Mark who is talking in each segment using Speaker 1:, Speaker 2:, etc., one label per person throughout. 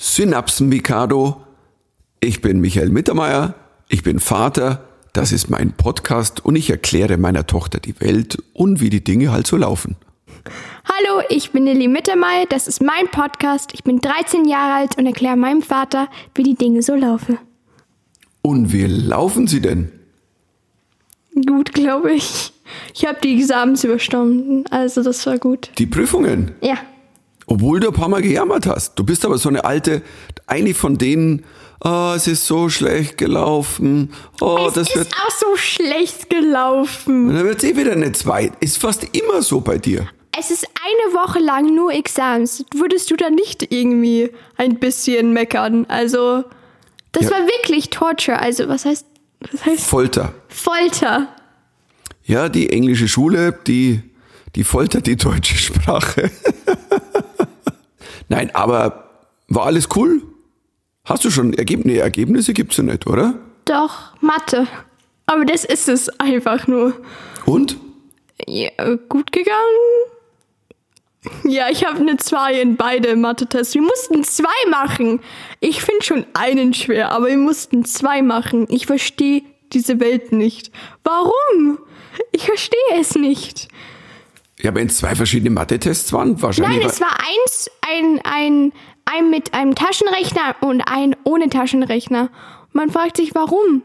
Speaker 1: Synapsen Mikado. Ich bin Michael Mittermeier, ich bin Vater, das ist mein Podcast und ich erkläre meiner Tochter die Welt und wie die Dinge halt so laufen.
Speaker 2: Hallo, ich bin Lilly Mittermeier, das ist mein Podcast. Ich bin 13 Jahre alt und erkläre meinem Vater, wie die Dinge so laufen.
Speaker 1: Und wie laufen sie denn?
Speaker 2: Gut, glaube ich. Ich habe die Examens überstanden, also das war gut.
Speaker 1: Die Prüfungen?
Speaker 2: Ja.
Speaker 1: Obwohl du ein paar Mal gejammert hast. Du bist aber so eine alte, eine von denen, oh, es ist so schlecht gelaufen. Oh,
Speaker 2: es
Speaker 1: das
Speaker 2: ist
Speaker 1: wird.
Speaker 2: auch so schlecht gelaufen.
Speaker 1: Dann wird es eh wieder eine zwei. Ist fast immer so bei dir.
Speaker 2: Es ist eine Woche lang nur Examens. Würdest du da nicht irgendwie ein bisschen meckern? Also, das
Speaker 1: Ja.
Speaker 2: war wirklich Torture. Also, was heißt, was heißt
Speaker 1: Folter.
Speaker 2: Folter?
Speaker 1: Ja, die englische Schule, die, die foltert die deutsche Sprache. Nein, aber war alles cool? Hast du schon Ergebnisse? Nee, Ergebnisse gibt's ja nicht, oder?
Speaker 2: Doch, Mathe. Aber das ist es einfach nur.
Speaker 1: Und?
Speaker 2: Ja, gut gegangen? Ja, ich habe eine 2 in beide Mathe-Tests. Wir mussten zwei machen. Ich finde schon einen schwer, aber wir mussten zwei machen. Ich verstehe diese Welt nicht. Warum? Ich verstehe es nicht.
Speaker 1: Ja, wenn es zwei verschiedene Mathe-Tests waren, wahrscheinlich.
Speaker 2: Nein, es war eins, ein, ein, ein mit einem Taschenrechner und ein ohne Taschenrechner. Man fragt sich, warum?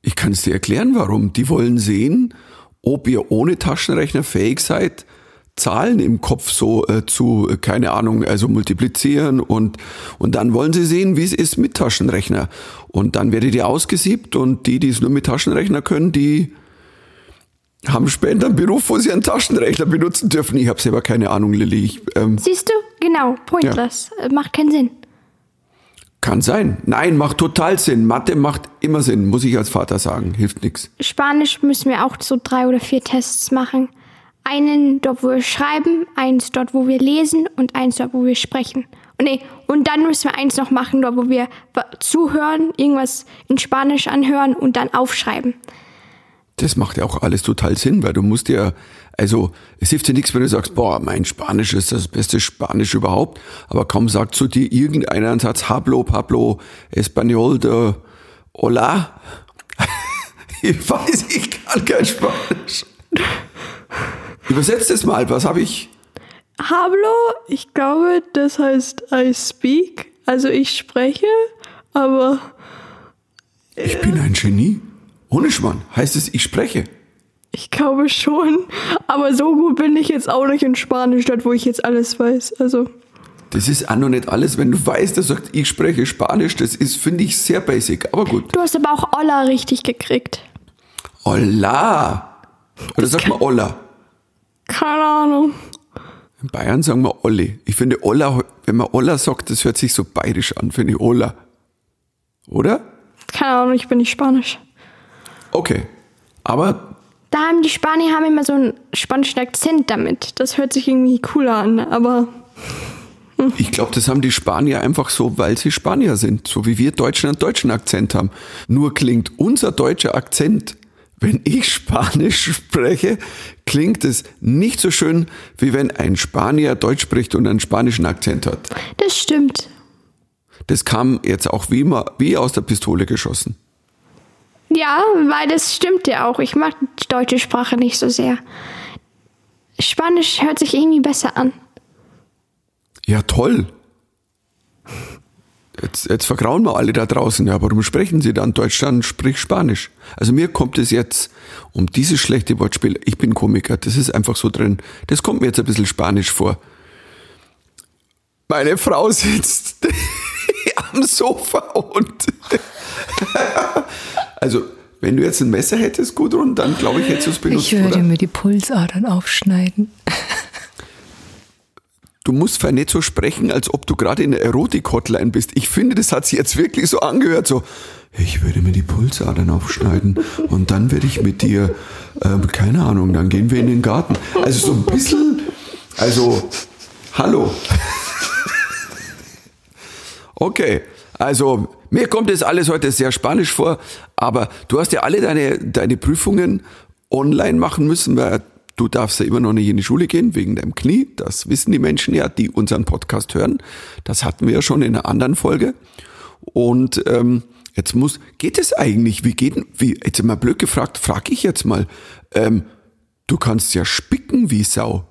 Speaker 1: Ich kann es dir erklären, warum. Die wollen sehen, ob ihr ohne Taschenrechner fähig seid, Zahlen im Kopf so äh, zu, äh, keine Ahnung, also multiplizieren und, und dann wollen sie sehen, wie es ist mit Taschenrechner. Und dann werdet ihr ausgesiebt und die, die es nur mit Taschenrechner können, die haben später einen Beruf, wo sie einen Taschenrechner benutzen dürfen. Ich habe selber keine Ahnung, Lilly. Ich, ähm,
Speaker 2: Siehst du? Genau, pointless. Äh, Macht keinen Sinn.
Speaker 1: kann sein. Nein, macht total Sinn. Mathe macht immer Sinn, muss ich als Vater sagen. Hilft nix.
Speaker 2: Spanisch müssen wir auch so drei oder vier Tests machen. Einen dort, wo wir schreiben, eins dort, wo wir lesen und eins dort, wo wir sprechen. Und, nee, und dann müssen wir eins noch machen, dort, wo wir zuhören, irgendwas in Spanisch anhören und dann aufschreiben.
Speaker 1: Das macht ja auch alles total Sinn, weil du musst ja, also es hilft dir nichts, wenn du sagst, boah, mein Spanisch ist das beste Spanisch überhaupt, aber kaum sagt zu dir irgendeiner einen Satz, Hablo, Pablo, Español, de Hola. ich weiß, ich kann kein Spanisch. Übersetzt es mal, was habe ich?
Speaker 2: Hablo, ich glaube, das heißt I speak, also ich spreche, aber
Speaker 1: Ich bin ein Genie. Ohne Schmarrn heißt es, ich spreche.
Speaker 2: ich glaube schon. Aber so gut bin ich jetzt auch nicht in Spanisch, dort, wo ich jetzt alles weiß. Also,
Speaker 1: Das ist auch noch nicht alles, wenn du weißt, der sagt, ich spreche Spanisch, das ist, finde ich, sehr basic, aber gut.
Speaker 2: du hast aber auch Olla richtig gekriegt.
Speaker 1: Hola. Oder sagt man Olla?
Speaker 2: Keine Ahnung.
Speaker 1: In Bayern sagen wir Olli. Ich finde Olla, wenn man Olla sagt, das hört sich so bayerisch an, finde ich Olla. Oder?
Speaker 2: Keine Ahnung, ich bin nicht Spanisch.
Speaker 1: Okay. Aber
Speaker 2: Da haben die Spanier haben immer so einen spanischen Akzent damit. Das hört sich irgendwie cooler an, aber
Speaker 1: ich glaube, das haben die Spanier einfach so, weil sie Spanier sind. So wie wir Deutschen einen deutschen Akzent haben. Nur klingt unser deutscher Akzent, wenn ich Spanisch spreche, klingt es nicht so schön, wie wenn ein Spanier Deutsch spricht und einen spanischen Akzent hat.
Speaker 2: das stimmt.
Speaker 1: Das kam jetzt auch wie, immer, wie aus der Pistole geschossen.
Speaker 2: Ja, weil das stimmt ja auch. Ich mag die deutsche Sprache nicht so sehr. Spanisch hört sich irgendwie besser an.
Speaker 1: Ja, toll. Jetzt, jetzt vergrauen wir alle da draußen. Ja, warum sprechen Sie dann Deutsch? Dann sprich Spanisch. Also mir kommt es jetzt um dieses schlechte Wortspiel. Ich bin Komiker, das ist einfach so drin. Das kommt mir jetzt ein bisschen Spanisch vor. Meine Frau sitzt am Sofa und. also, wenn du jetzt ein Messer hättest, Gudrun, dann glaube ich, hättest du es benutzt,
Speaker 3: Ich würde
Speaker 1: oder?
Speaker 3: mir die Pulsadern aufschneiden.
Speaker 1: Du musst vielleicht nicht so sprechen, als ob du gerade in der Erotik-Hotline bist. Ich finde, das hat sich jetzt wirklich so angehört, so, ich würde mir die Pulsadern aufschneiden und dann werde ich mit dir, ähm, keine Ahnung, dann gehen wir in den Garten. Also so ein bisschen, also, hallo. Okay, also mir kommt das alles heute sehr spanisch vor, aber du hast ja alle deine, deine Prüfungen online machen müssen, weil du darfst ja immer noch nicht in die Schule gehen wegen deinem Knie. Das wissen die Menschen ja, die unseren Podcast hören. Das hatten wir ja schon in einer anderen Folge. Und ähm, jetzt muss, geht es eigentlich? Wie geht, wie, jetzt mal blöd gefragt, frag ich jetzt mal. Ähm, du kannst ja spicken wie Sau.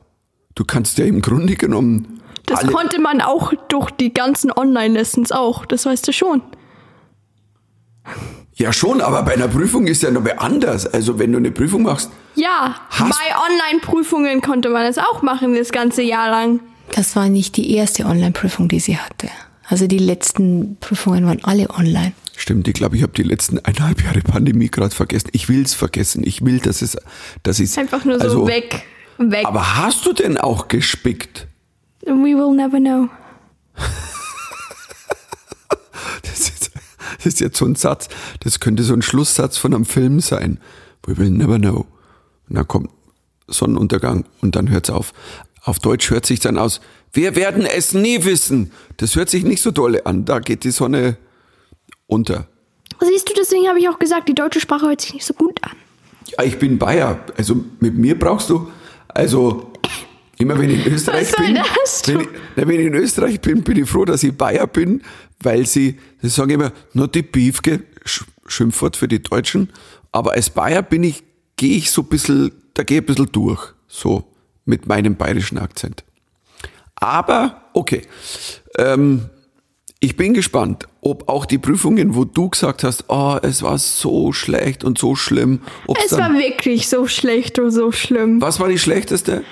Speaker 1: Du kannst ja im Grunde genommen.
Speaker 2: Das
Speaker 1: alle,
Speaker 2: konnte man auch durch die ganzen Online-Lessons auch, das weißt du schon.
Speaker 1: ja schon, aber bei einer Prüfung ist ja noch mal anders. Also wenn du eine Prüfung machst,
Speaker 2: Ja, bei Online-Prüfungen konnte man das auch machen, das ganze Jahr lang.
Speaker 3: Das war nicht die erste Online-Prüfung, die sie hatte. Also die letzten Prüfungen waren alle online.
Speaker 1: Stimmt, ich glaube, ich habe die letzten eineinhalb Jahre Pandemie gerade vergessen. Ich will's vergessen. Ich will, dass es, dass es
Speaker 2: Einfach nur so
Speaker 1: also,
Speaker 2: weg, weg.
Speaker 1: Aber hast du denn auch gespickt?
Speaker 2: We will never know.
Speaker 1: Das ist, das ist jetzt so ein Satz. Das könnte so ein Schlusssatz von einem Film sein. We will never know. Und dann kommt Sonnenuntergang und dann hört's auf. Auf Deutsch hört sich dann aus. Wir werden es nie wissen. Das hört sich nicht so dolle an. Da geht die Sonne unter.
Speaker 2: Siehst du, deswegen habe ich auch gesagt, die deutsche Sprache hört sich nicht so gut an.
Speaker 1: Ja, ich bin Bayer. Also mit mir brauchst du, also immer wenn ich in Österreich bin, wenn ich, wenn ich in Österreich bin, bin ich froh, dass ich Bayer bin, weil sie, sie sagen immer, nur die Biefke, Sch- Schimpfwort für die Deutschen, aber als Bayer bin ich, gehe ich so ein bisschen, da gehe ich ein bisschen durch, so mit meinem bayerischen Akzent. Aber, okay, ähm, ich bin gespannt, ob auch die Prüfungen, wo du gesagt hast, oh, es war so schlecht und so schlimm,
Speaker 2: Es war wirklich so schlecht und so schlimm.
Speaker 1: was war die schlechteste?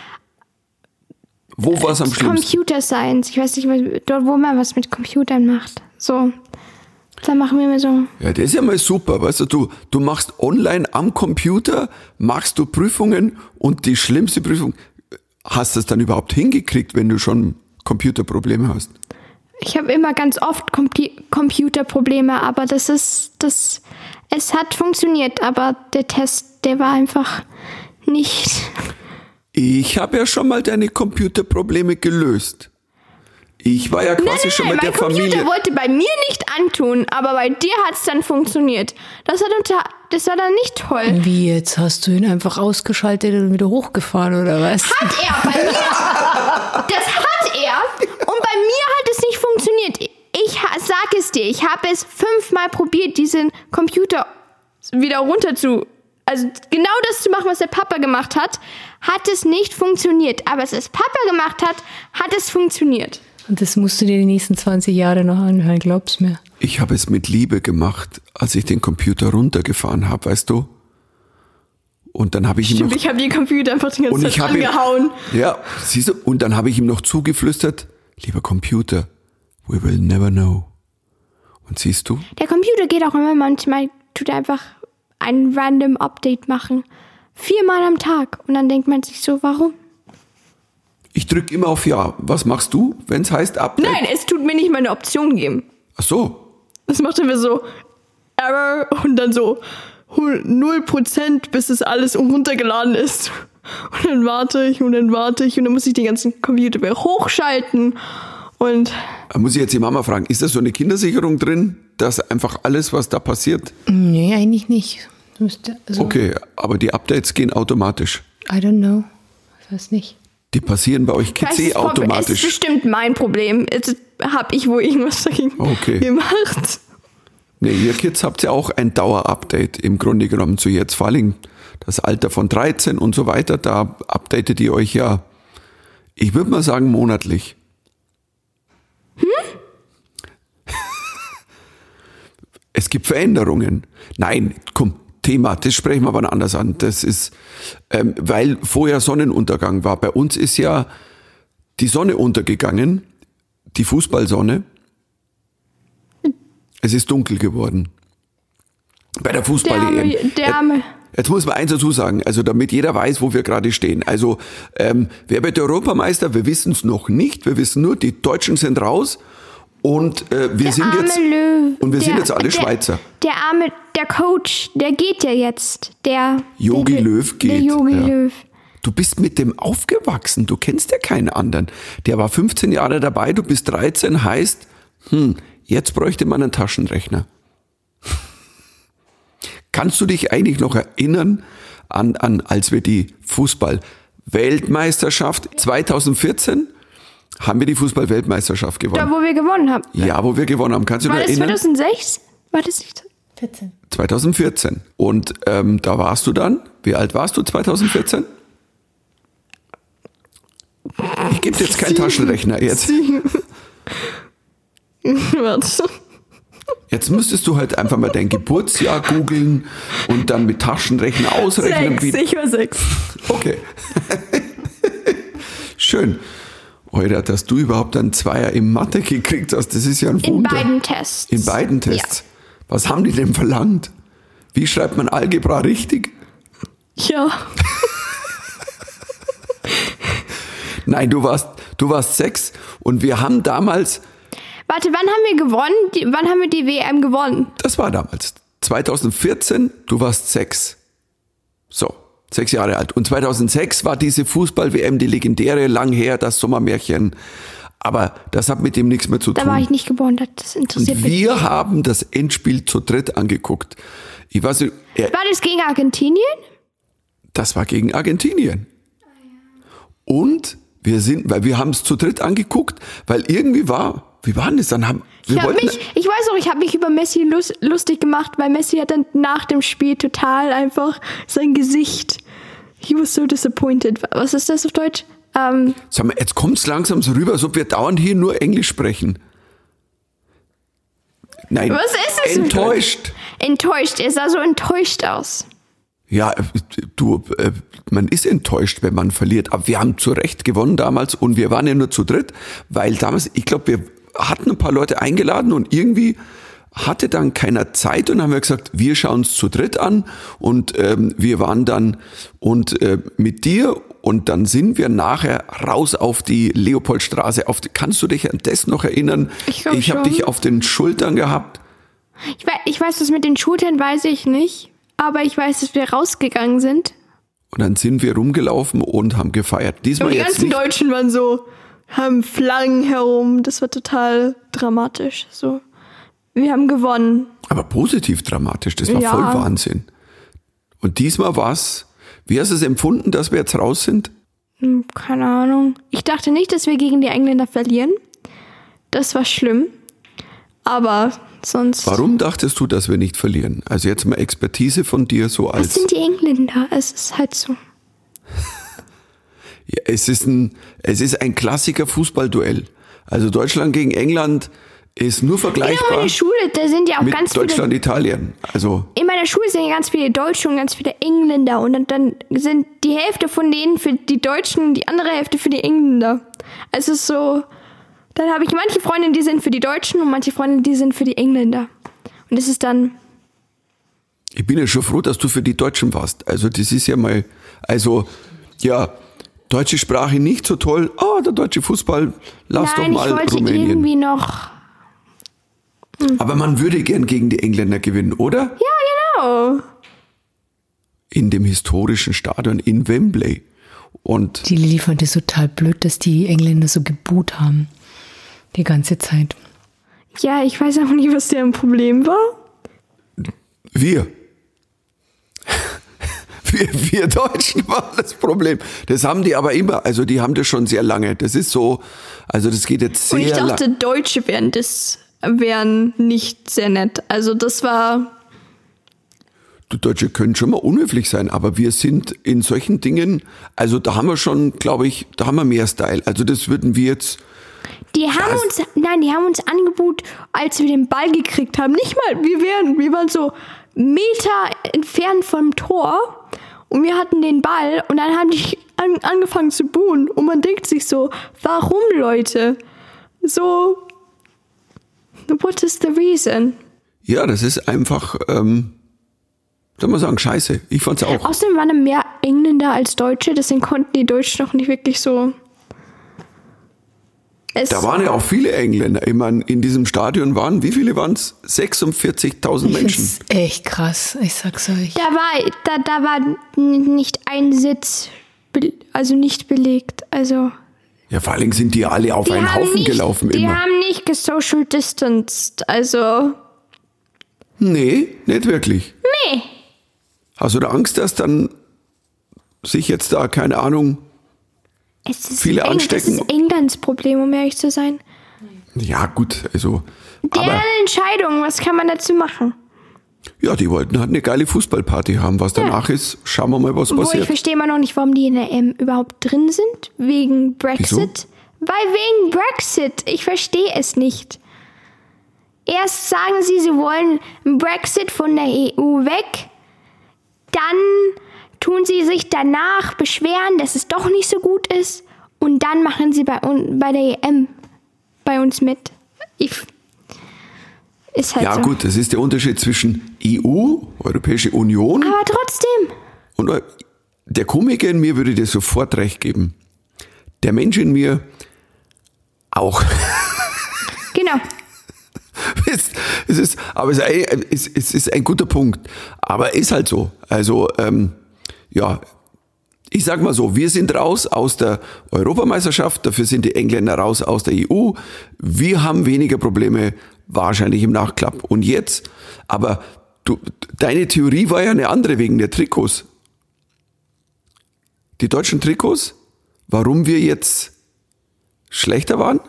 Speaker 1: Wo war es am schlimmsten?
Speaker 2: Computer Science. Ich weiß nicht, dort, wo man was mit Computern macht. So. Da machen wir immer so.
Speaker 1: Ja, das ist ja mal super, weißt du, du, du machst online am Computer, machst du Prüfungen und die schlimmste Prüfung, hast du es dann überhaupt hingekriegt, wenn du schon Computerprobleme hast?
Speaker 2: Ich habe immer ganz oft Compu Computerprobleme, aber das ist, das, es hat funktioniert, aber der Test, der war einfach nicht.
Speaker 1: Ich habe ja schon mal deine Computerprobleme gelöst. Ich war ja quasi schon
Speaker 2: Nein,
Speaker 1: mit
Speaker 2: mein
Speaker 1: der
Speaker 2: Computer
Speaker 1: Familie.
Speaker 2: wollte bei mir nicht antun, aber bei dir hat es dann funktioniert. Das, hat unter, das war dann nicht toll.
Speaker 3: Wie jetzt? Hast du ihn einfach ausgeschaltet und wieder hochgefahren oder was?
Speaker 2: Hat er bei mir. Das hat er. Und bei mir hat es nicht funktioniert. Ich sag es dir, ich habe es fünfmal probiert, diesen Computer wieder runter zu. Also genau das zu machen, was der Papa gemacht hat, hat es nicht funktioniert. Aber als es Papa gemacht hat, hat es funktioniert.
Speaker 3: Und das musst du dir die nächsten 20 Jahre noch anhören, glaub's mir.
Speaker 1: Ich habe es mit Liebe gemacht, als ich den Computer runtergefahren habe, weißt du? Und dann habe ich ihm noch
Speaker 2: Ich habe den Computer einfach die ganze
Speaker 1: Und
Speaker 2: Zeit
Speaker 1: ich habe ihm,
Speaker 2: angehauen.
Speaker 1: ja, siehst du, und dann habe ich ihm noch zugeflüstert, lieber Computer, we will never know. Und siehst du,
Speaker 2: Der Computer geht auch immer manchmal, tut er einfach ein random Update machen. Viermal am Tag. Und dann denkt man sich so, warum?
Speaker 1: ich drücke immer auf Ja. Was machst du, wenn es heißt Update?
Speaker 2: Nein, es tut mir nicht mal eine Option geben.
Speaker 1: Ach so.
Speaker 2: Das macht er mir so Error und dann so 0%, bis es alles runtergeladen ist. Und dann warte ich und dann warte ich und dann muss ich den ganzen Computer wieder hochschalten. Und
Speaker 1: Da muss ich jetzt die Mama fragen, ist da so eine Kindersicherung drin, dass einfach alles, was da passiert?
Speaker 3: Nee, eigentlich nicht. Also,
Speaker 1: Okay, aber die Updates gehen automatisch.
Speaker 3: I don't know. Ich weiß nicht.
Speaker 1: Die passieren bei euch
Speaker 2: das
Speaker 1: Kids
Speaker 2: ist
Speaker 1: eh
Speaker 2: das Problem. Es ist
Speaker 1: automatisch.
Speaker 2: bestimmt mein Problem. Jetzt habe ich wohl irgendwas dagegen
Speaker 1: Okay.
Speaker 2: gemacht.
Speaker 1: Nee, ihr Kids habt ja auch ein Dauerupdate im Grunde genommen zu jetzt. Vor allem das Alter von 13 und so weiter, da updatet ihr euch ja, ich würde mal sagen, monatlich. Es gibt Veränderungen. Nein, komm, Thema, das sprechen wir aber anders an. Das ist, ähm, weil vorher Sonnenuntergang war. Bei uns ist ja die Sonne untergegangen, die Fußballsonne. Es ist dunkel geworden. Bei der fußball
Speaker 2: Der arme, der arme.
Speaker 1: Jetzt muss man eins dazu sagen, also damit jeder weiß, wo wir gerade stehen. Also ähm, wer wird Europameister? Wir wissen es noch nicht. Wir wissen nur, die Deutschen sind raus und äh, wir
Speaker 2: Der
Speaker 1: sind jetzt
Speaker 2: Löw.
Speaker 1: und wir sind
Speaker 2: Der-
Speaker 1: jetzt alle
Speaker 2: der,
Speaker 1: Schweizer.
Speaker 2: Der arme, der Coach, der geht ja jetzt. Der
Speaker 1: Jogi
Speaker 2: der,
Speaker 1: Löw geht.
Speaker 2: Der Jogi
Speaker 1: ja.
Speaker 2: Löw.
Speaker 1: Du bist mit dem aufgewachsen. Du kennst ja keinen anderen. Der war 15 Jahre dabei. Du bist 13. Heißt, hm, jetzt bräuchte man einen Taschenrechner. Kannst du dich eigentlich noch erinnern an, an als wir die Fußball Weltmeisterschaft 2014 haben wir die Fußball-Weltmeisterschaft
Speaker 2: Da,
Speaker 1: gewonnen.
Speaker 2: wo wir gewonnen haben.
Speaker 1: Ja, wo wir gewonnen haben. Kannst du
Speaker 2: War
Speaker 1: dich
Speaker 2: das
Speaker 1: erinnern?
Speaker 2: 2006? War das nicht?
Speaker 3: 14.
Speaker 1: 2014. Und ähm, da warst du dann, wie alt warst du 2014? Ich gebe jetzt keinen Taschenrechner. Jetzt,
Speaker 2: Warte.
Speaker 1: Jetzt müsstest du halt einfach mal dein Geburtsjahr googeln und dann mit Taschenrechner ausrechnen.
Speaker 2: Sechs,
Speaker 1: Wie,
Speaker 2: ich war sechs.
Speaker 1: okay. Schön. Heute, dass du überhaupt einen Zweier im Mathe gekriegt hast, das ist ja ein
Speaker 2: In
Speaker 1: Wunder.
Speaker 2: beiden Tests.
Speaker 1: In beiden Tests. Was haben die denn verlangt? Wie schreibt man Algebra richtig?
Speaker 2: Ja.
Speaker 1: Nein, du warst, du warst sechs und wir haben damals,
Speaker 2: Warte, wann haben wir gewonnen? Die, wann haben wir die WM gewonnen?
Speaker 1: das war damals, 2014, du warst sechs. So, sechs Jahre alt. Und 2006 war diese Fußball-WM, die legendäre, lang her, das Sommermärchen. Aber das hat mit dem nichts mehr zu
Speaker 2: Da
Speaker 1: tun.
Speaker 2: war ich nicht geboren, das interessiert
Speaker 1: und
Speaker 2: mich.
Speaker 1: wir haben das Endspiel zu dritt angeguckt. Ich weiß nicht,
Speaker 2: War das gegen Argentinien?
Speaker 1: Das war gegen Argentinien. Und wir sind, weil wir haben es zu dritt angeguckt, weil irgendwie war, wie war denn das? Dann haben wir
Speaker 2: Ich, hab
Speaker 1: wollten,
Speaker 2: mich, ich weiß auch, ich habe mich über Messi lus lustig gemacht, weil Messi hat dann nach dem Spiel total einfach sein Gesicht. He was so disappointed. Was ist das auf Deutsch? Ähm,
Speaker 1: sag mal, jetzt kommt's langsam so rüber, als ob wir dauernd hier nur Englisch sprechen. Nein,
Speaker 2: Was ist es
Speaker 1: enttäuscht.
Speaker 2: enttäuscht. Er sah so enttäuscht aus.
Speaker 1: Ja, äh, du, äh, man ist enttäuscht, wenn man verliert. Aber wir haben zu Recht gewonnen damals und wir waren ja nur zu dritt, weil damals, ich glaube, wir hatten ein paar Leute eingeladen und irgendwie hatte dann keiner Zeit und haben wir gesagt, wir schauen es zu dritt an und ähm, wir waren dann und äh, mit dir und dann sind wir nachher raus auf die Leopoldstraße. Auf die, kannst du dich an das noch erinnern?
Speaker 2: Ich
Speaker 1: ich habe dich auf den Schultern gehabt.
Speaker 2: Ich weiß, ich weiß, das mit den Schultern weiß ich nicht. Aber ich weiß, dass wir rausgegangen sind.
Speaker 1: Und dann sind wir rumgelaufen und haben gefeiert.
Speaker 2: Und
Speaker 1: Diesmal
Speaker 2: die
Speaker 1: jetzt
Speaker 2: ganzen
Speaker 1: nicht.
Speaker 2: Deutschen waren so, haben Flaggen herum. Das war total dramatisch. So. Wir haben gewonnen.
Speaker 1: Aber positiv dramatisch, das war
Speaker 2: Ja.
Speaker 1: voll Wahnsinn. Und diesmal war's, wie hast du es empfunden, dass wir jetzt raus sind?
Speaker 2: Hm, Keine Ahnung. Ich dachte nicht, dass wir gegen die Engländer verlieren. Das war schlimm. Aber sonst.
Speaker 1: Warum dachtest du, dass wir nicht verlieren? Also jetzt mal Expertise von dir so
Speaker 2: Das
Speaker 1: als,
Speaker 2: sind die Engländer. Es ist halt so.
Speaker 1: Ja, es ist ein, es ist ein Klassiker Fußballduell. Also Deutschland gegen England ist nur
Speaker 2: In
Speaker 1: vergleichbar
Speaker 2: meiner Schule, da sind ja auch
Speaker 1: mit
Speaker 2: ganz viele.
Speaker 1: Deutschland, Italien. Also
Speaker 2: In meiner Schule sind ja ganz viele Deutsche und ganz viele Engländer. Und dann, dann sind die Hälfte von denen für die Deutschen und die andere Hälfte für die Engländer. Also es ist so. Dann habe ich manche Freunde, die sind für die Deutschen und manche Freunde, die sind für die Engländer. Und es ist dann.
Speaker 1: ich bin ja schon froh, dass du für die Deutschen warst. Also das ist ja mal, also ja, deutsche Sprache nicht so toll. Ah, der deutsche Fußball, lass
Speaker 2: Nein,
Speaker 1: doch
Speaker 2: ich
Speaker 1: mal
Speaker 2: wollte
Speaker 1: Rumänien.
Speaker 2: irgendwie noch.
Speaker 1: Aber man würde gern gegen die Engländer gewinnen, oder?
Speaker 2: Ja, genau.
Speaker 1: In dem historischen Stadion in Wembley. Und
Speaker 3: Die Lilly fand es total blöd, dass die Engländer so geboot haben. Die ganze Zeit.
Speaker 2: Ja, ich weiß auch nicht, was deren Problem war.
Speaker 1: wir. Wir, wir Deutschen waren das Problem. Das haben die aber immer, also die haben das schon sehr lange. Das ist so, also das geht jetzt
Speaker 2: Und ich
Speaker 1: sehr
Speaker 2: dachte,
Speaker 1: lang.
Speaker 2: Deutsche wären das wären nicht sehr nett. Also das war.
Speaker 1: Du Deutsche können schon mal unhöflich sein, aber wir sind in solchen Dingen, also da haben wir schon, glaube ich, da haben wir mehr Style. Also das würden wir jetzt,
Speaker 2: Die haben uns, nein, die haben uns Angebot, als wir den Ball gekriegt haben. Nicht mal, wir wären, wir waren so Meter entfernt vom Tor und wir hatten den Ball und dann haben die an, angefangen zu buhen und man denkt sich so, warum Leute? So, what is the reason?
Speaker 1: ja, das ist einfach, ähm, soll man sagen, scheiße. Ich fand's auch.
Speaker 2: Außerdem waren mehr Engländer als Deutsche, deswegen konnten die Deutschen noch nicht wirklich so. Es,
Speaker 1: Da waren ja auch viele Engländer. Ich meine, in diesem Stadion waren, wie viele waren es? 46.000
Speaker 3: Ich
Speaker 1: Menschen.
Speaker 3: find's echt krass, ich sag's euch.
Speaker 2: Da war, da, da war nicht ein Sitz, also nicht belegt. Also
Speaker 1: Ja, vor allen Dingen sind die alle auf
Speaker 2: die
Speaker 1: einen Haufen
Speaker 2: nicht,
Speaker 1: gelaufen
Speaker 2: die
Speaker 1: immer.
Speaker 2: haben nicht gesocial distanced. Also
Speaker 1: Nee, nicht wirklich.
Speaker 2: nee.
Speaker 1: Hast du da Angst, dass dann sich jetzt da, keine Ahnung,
Speaker 2: ist
Speaker 1: Viele
Speaker 2: Eng-
Speaker 1: anstecken.
Speaker 2: Das ist Englands Problem, um ehrlich zu sein.
Speaker 1: Ja, gut, also. Aber
Speaker 2: Deren Entscheidung, was kann man dazu machen?
Speaker 1: ja, die wollten halt eine geile Fußballparty haben. Was danach ist, schauen wir mal, was
Speaker 2: Wo ich
Speaker 1: passiert.
Speaker 2: verstehe immer noch nicht, warum die in der EM überhaupt drin sind. Wegen Brexit. Weil wegen Brexit. Ich verstehe es nicht. Erst sagen sie, sie wollen einen Brexit von der EU weg. Dann tun sie sich danach beschweren, dass es doch nicht so gut ist. Und dann machen sie bei, bei der EM bei uns mit. Ich, ist halt
Speaker 1: Ja,
Speaker 2: so.
Speaker 1: gut, das ist der Unterschied zwischen EU, Europäische Union,
Speaker 2: Aber trotzdem.
Speaker 1: und Eu- der Komiker in mir würde dir sofort recht geben. Der Mensch in mir auch.
Speaker 2: Genau.
Speaker 1: es, es ist, aber es ist, ein, es ist ein guter Punkt. Aber ist halt so. Also, ähm, ja, ich sag mal so, wir sind raus aus der Europameisterschaft, dafür sind die Engländer raus aus der EU. Wir haben weniger Probleme wahrscheinlich im Nachklapp. Und jetzt, aber du, deine Theorie war ja eine andere wegen der Trikots. Die deutschen Trikots, warum wir jetzt schlechter waren?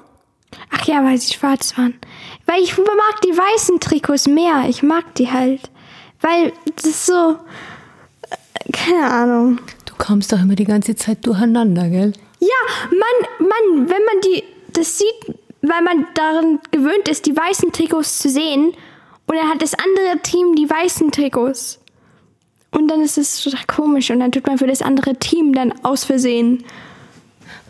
Speaker 2: Ach ja, weil sie schwarz waren. Weil ich mag die weißen Trikots mehr. Ich mag die halt. Weil das ist so. Keine Ahnung.
Speaker 3: Du kommst doch immer die ganze Zeit durcheinander, gell?
Speaker 2: Ja, man, man, wenn man die. Das sieht, weil man daran gewöhnt ist, die weißen Trikots zu sehen. Und dann hat das andere Team die weißen Trikots. Und dann ist es komisch. Und dann tut man für das andere Team dann aus Versehen.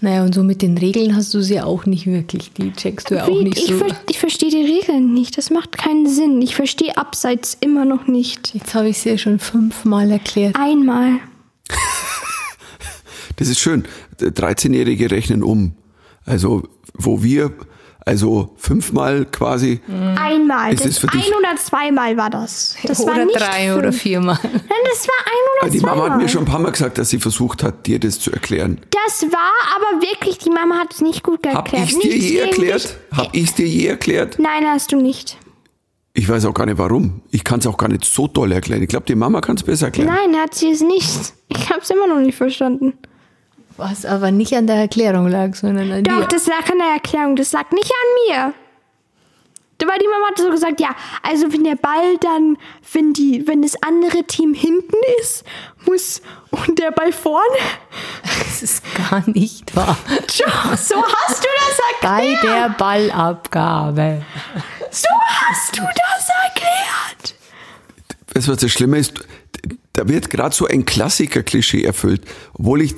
Speaker 3: Naja, und so mit den Regeln hast du sie auch nicht wirklich. Die checkst du ja auch nicht
Speaker 2: ich,
Speaker 3: so.
Speaker 2: ver ich verstehe die Regeln nicht. Das macht keinen Sinn. Ich verstehe Abseits immer noch nicht.
Speaker 3: Jetzt habe ich es ja schon fünfmal erklärt.
Speaker 2: Einmal.
Speaker 1: Das ist schön. 13-Jährige rechnen um. Also, wo wir, also fünfmal quasi,
Speaker 2: Einmal.
Speaker 1: Ist
Speaker 2: Das
Speaker 1: es für dich-
Speaker 2: ein oder zweimal war das. Das war
Speaker 3: oder
Speaker 2: nicht
Speaker 3: drei
Speaker 2: fünf.
Speaker 3: oder viermal.
Speaker 2: Nein, das war ein oder
Speaker 1: die. Mama hat mir schon ein paar Mal gesagt, dass sie versucht hat, dir das zu erklären.
Speaker 2: Das war aber wirklich, die Mama hat es nicht gut
Speaker 1: Hab
Speaker 2: erklärt.
Speaker 1: ich's dir
Speaker 2: Nicht
Speaker 1: je erklärt? Hab ich's dir je erklärt?
Speaker 2: Nein, hast du nicht.
Speaker 1: Ich weiß auch gar nicht warum. Ich kann es auch gar nicht so toll erklären. Ich glaube, die Mama kann es besser erklären.
Speaker 2: Nein, hat sie es nicht. Ich habe es immer noch nicht verstanden.
Speaker 3: Was aber nicht an der Erklärung lag, sondern an
Speaker 2: Doch,
Speaker 3: dir.
Speaker 2: das lag an der Erklärung. Das lag nicht an mir. Weil die Mama hat so gesagt, ja, also wenn der Ball dann, wenn die, wenn das andere Team hinten ist, muss und der Ball vorne.
Speaker 3: Das ist gar nicht wahr.
Speaker 2: So hast du das
Speaker 3: Bei
Speaker 2: erklärt.
Speaker 3: der Ballabgabe.
Speaker 2: So hast du das erklärt.
Speaker 1: Weißt du, was das Schlimme ist? Da wird gerade so ein Klassiker-Klischee erfüllt. Obwohl ich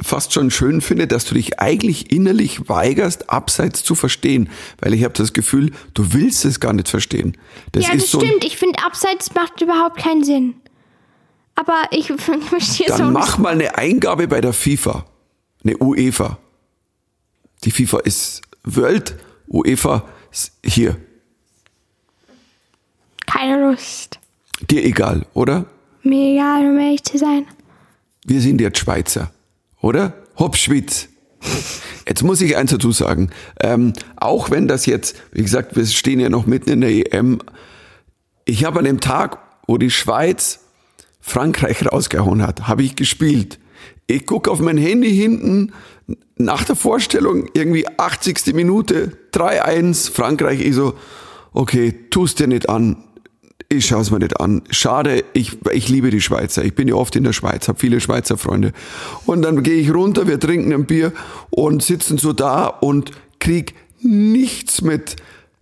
Speaker 1: fast schon schön finde, dass du dich eigentlich innerlich weigerst, abseits zu verstehen. Weil ich habe das Gefühl, du willst es gar nicht verstehen. Das
Speaker 2: ja,
Speaker 1: ist
Speaker 2: das
Speaker 1: so.
Speaker 2: stimmt. Ich finde, Abseits macht überhaupt keinen Sinn. Aber ich, verstehe es
Speaker 1: Dann mach mal eine Eingabe bei der FIFA. Eine UEFA. Die FIFA ist World, UEFA ist hier.
Speaker 2: Keine Lust.
Speaker 1: Dir egal, oder?
Speaker 2: Mir egal, um ehrlich zu sein.
Speaker 1: Wir sind jetzt Schweizer, oder? Hopp, Schwitz. Jetzt muss ich eins dazu sagen. Ähm, auch wenn das jetzt, wie gesagt, wir stehen ja noch mitten in der EM. Ich habe an dem Tag, wo die Schweiz Frankreich rausgehauen hat, habe ich gespielt. Ich gucke auf mein Handy hinten, nach der Vorstellung, irgendwie 80. Minute, 3-1, Frankreich. Ich so, okay, tust dir nicht an. Ich schaue es mir nicht an. Schade, ich, ich liebe die Schweizer. Ich bin ja oft in der Schweiz, habe viele Schweizer Freunde. Und dann gehe ich runter, wir trinken ein Bier und sitzen so da und krieg nichts mit.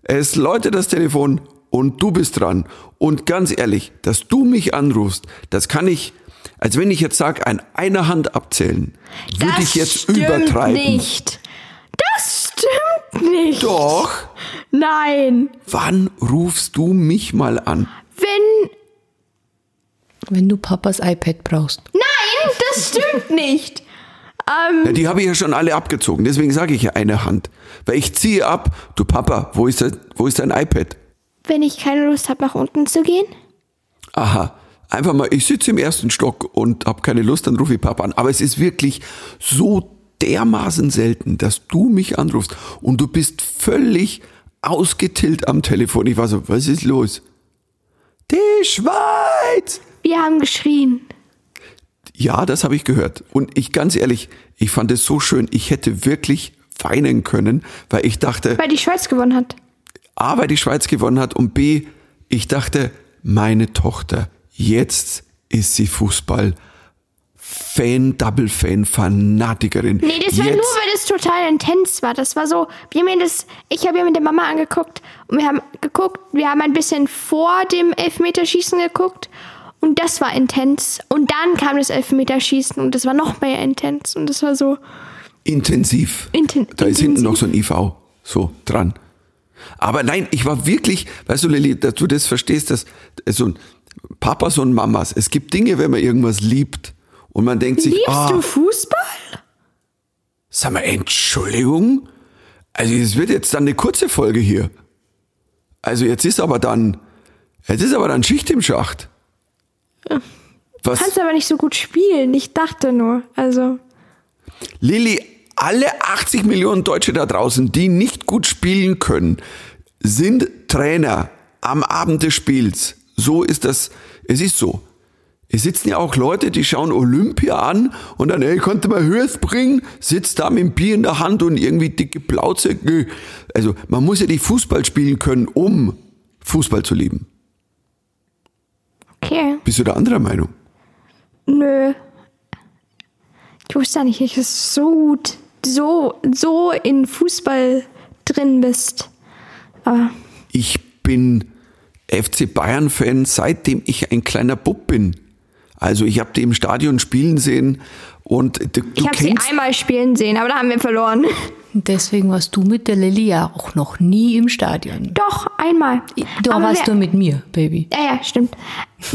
Speaker 1: Es läutet das Telefon und du bist dran. Und ganz ehrlich, dass du mich anrufst, das kann ich, als wenn ich jetzt sage, an einer Hand abzählen, würde ich jetzt übertreiben.
Speaker 2: nicht. Das stimmt nicht.
Speaker 1: Doch.
Speaker 2: Nein.
Speaker 1: Wann rufst du mich mal an?
Speaker 2: Wenn.
Speaker 3: Wenn du Papas iPad brauchst.
Speaker 2: Nein, das stimmt nicht. Ähm,
Speaker 1: Ja, die habe ich ja schon alle abgezogen. Deswegen sage ich ja eine Hand. Weil ich ziehe ab. Du Papa, wo ist, das, wo ist dein iPad?
Speaker 2: wenn ich keine Lust habe, nach unten zu gehen.
Speaker 1: Aha. Einfach mal, ich sitze im ersten Stock und habe keine Lust, dann rufe ich Papa an. Aber es ist wirklich so dermaßen selten, dass du mich anrufst und du bist völlig ausgetillt am Telefon. Ich war so, was ist los? Die Schweiz!
Speaker 2: Wir haben geschrien.
Speaker 1: Ja, das habe ich gehört. Und ich ganz ehrlich, ich fand es so schön. Ich hätte wirklich weinen können, weil ich dachte,
Speaker 2: Weil die Schweiz gewonnen hat.
Speaker 1: A, weil die Schweiz gewonnen hat und B, ich dachte, meine Tochter, jetzt ist sie Fußball. Fan, Double Fan, Fanatikerin.
Speaker 2: Nee, das war
Speaker 1: jetzt,
Speaker 2: nur, weil das total intens war. Das war so, wir haben das, ich habe ja mit der Mama angeguckt und wir haben geguckt, wir haben ein bisschen vor dem Elfmeterschießen geguckt und das war intens. Und dann kam das Elfmeterschießen und das war noch mehr intens und das war so,
Speaker 1: intensiv.
Speaker 2: Inten
Speaker 1: da ist hinten noch so ein IV so dran. Aber nein, ich war wirklich, weißt du, Lilly, dass du das verstehst, dass so ein Papas und Mamas, es gibt Dinge, wenn man irgendwas liebt und man denkt sich,
Speaker 2: liebst
Speaker 1: ah,
Speaker 2: du Fußball?
Speaker 1: sag mal, Entschuldigung? Also es wird jetzt dann eine kurze Folge hier. Also jetzt ist aber dann, jetzt ist aber dann Schicht im Schacht. Was?
Speaker 2: Kannst aber nicht so gut spielen. Ich dachte nur, also.
Speaker 1: Lilly, alle 80 Millionen Deutsche da draußen, die nicht gut spielen können, sind Trainer am Abend des Spiels. So ist das. Es ist so. Es sitzen ja auch Leute, die schauen Olympia an und dann, ey, konnte man höher bringen, sitzt da mit dem Bier in der Hand und irgendwie dicke Plauze. Also, man muss ja nicht Fußball spielen können, um Fußball zu lieben.
Speaker 2: Okay.
Speaker 1: Bist du der anderer Meinung?
Speaker 2: Nö. Ich wusste nicht, dass du so gut, so, so in Fußball drin bist. Aber
Speaker 1: Ich bin FC Bayern-Fan, seitdem ich ein kleiner Bub bin. Also ich habe die im Stadion spielen sehen und du,
Speaker 2: ich habe sie einmal spielen sehen, aber da haben wir verloren.
Speaker 3: Und deswegen warst du mit der Lilly ja auch noch nie im Stadion.
Speaker 2: Doch, einmal.
Speaker 3: Da
Speaker 2: Aber
Speaker 3: warst du mit mir, Baby.
Speaker 2: Ja, ja, stimmt.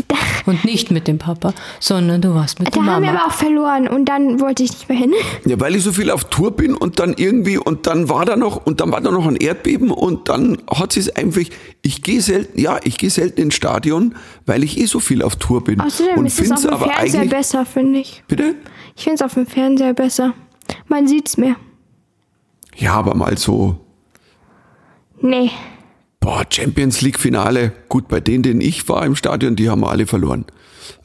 Speaker 2: Da,
Speaker 3: Und nicht mit dem Papa, sondern du warst mit
Speaker 2: da
Speaker 3: der
Speaker 2: haben wir
Speaker 3: Mama.
Speaker 2: aber auch verloren und dann wollte ich nicht mehr hin.
Speaker 1: ja, weil ich so viel auf Tour bin und dann irgendwie und dann war da noch und dann war da noch ein Erdbeben und dann hat sie es einfach. Ich gehe selten, ja, ich gehe selten ins Stadion, weil ich eh so viel auf Tour bin
Speaker 2: Außerdem
Speaker 1: und
Speaker 2: ist es auf dem
Speaker 1: aber
Speaker 2: Fernseher
Speaker 1: eigentlich.
Speaker 2: besser, finde ich.
Speaker 1: Bitte?
Speaker 2: Ich finde es auf dem Fernseher besser. Man sieht's mehr.
Speaker 1: Ja, aber mal so
Speaker 2: Nee.
Speaker 1: Boah, Champions League Finale. Gut, bei denen, denen ich war im Stadion, die haben wir alle verloren.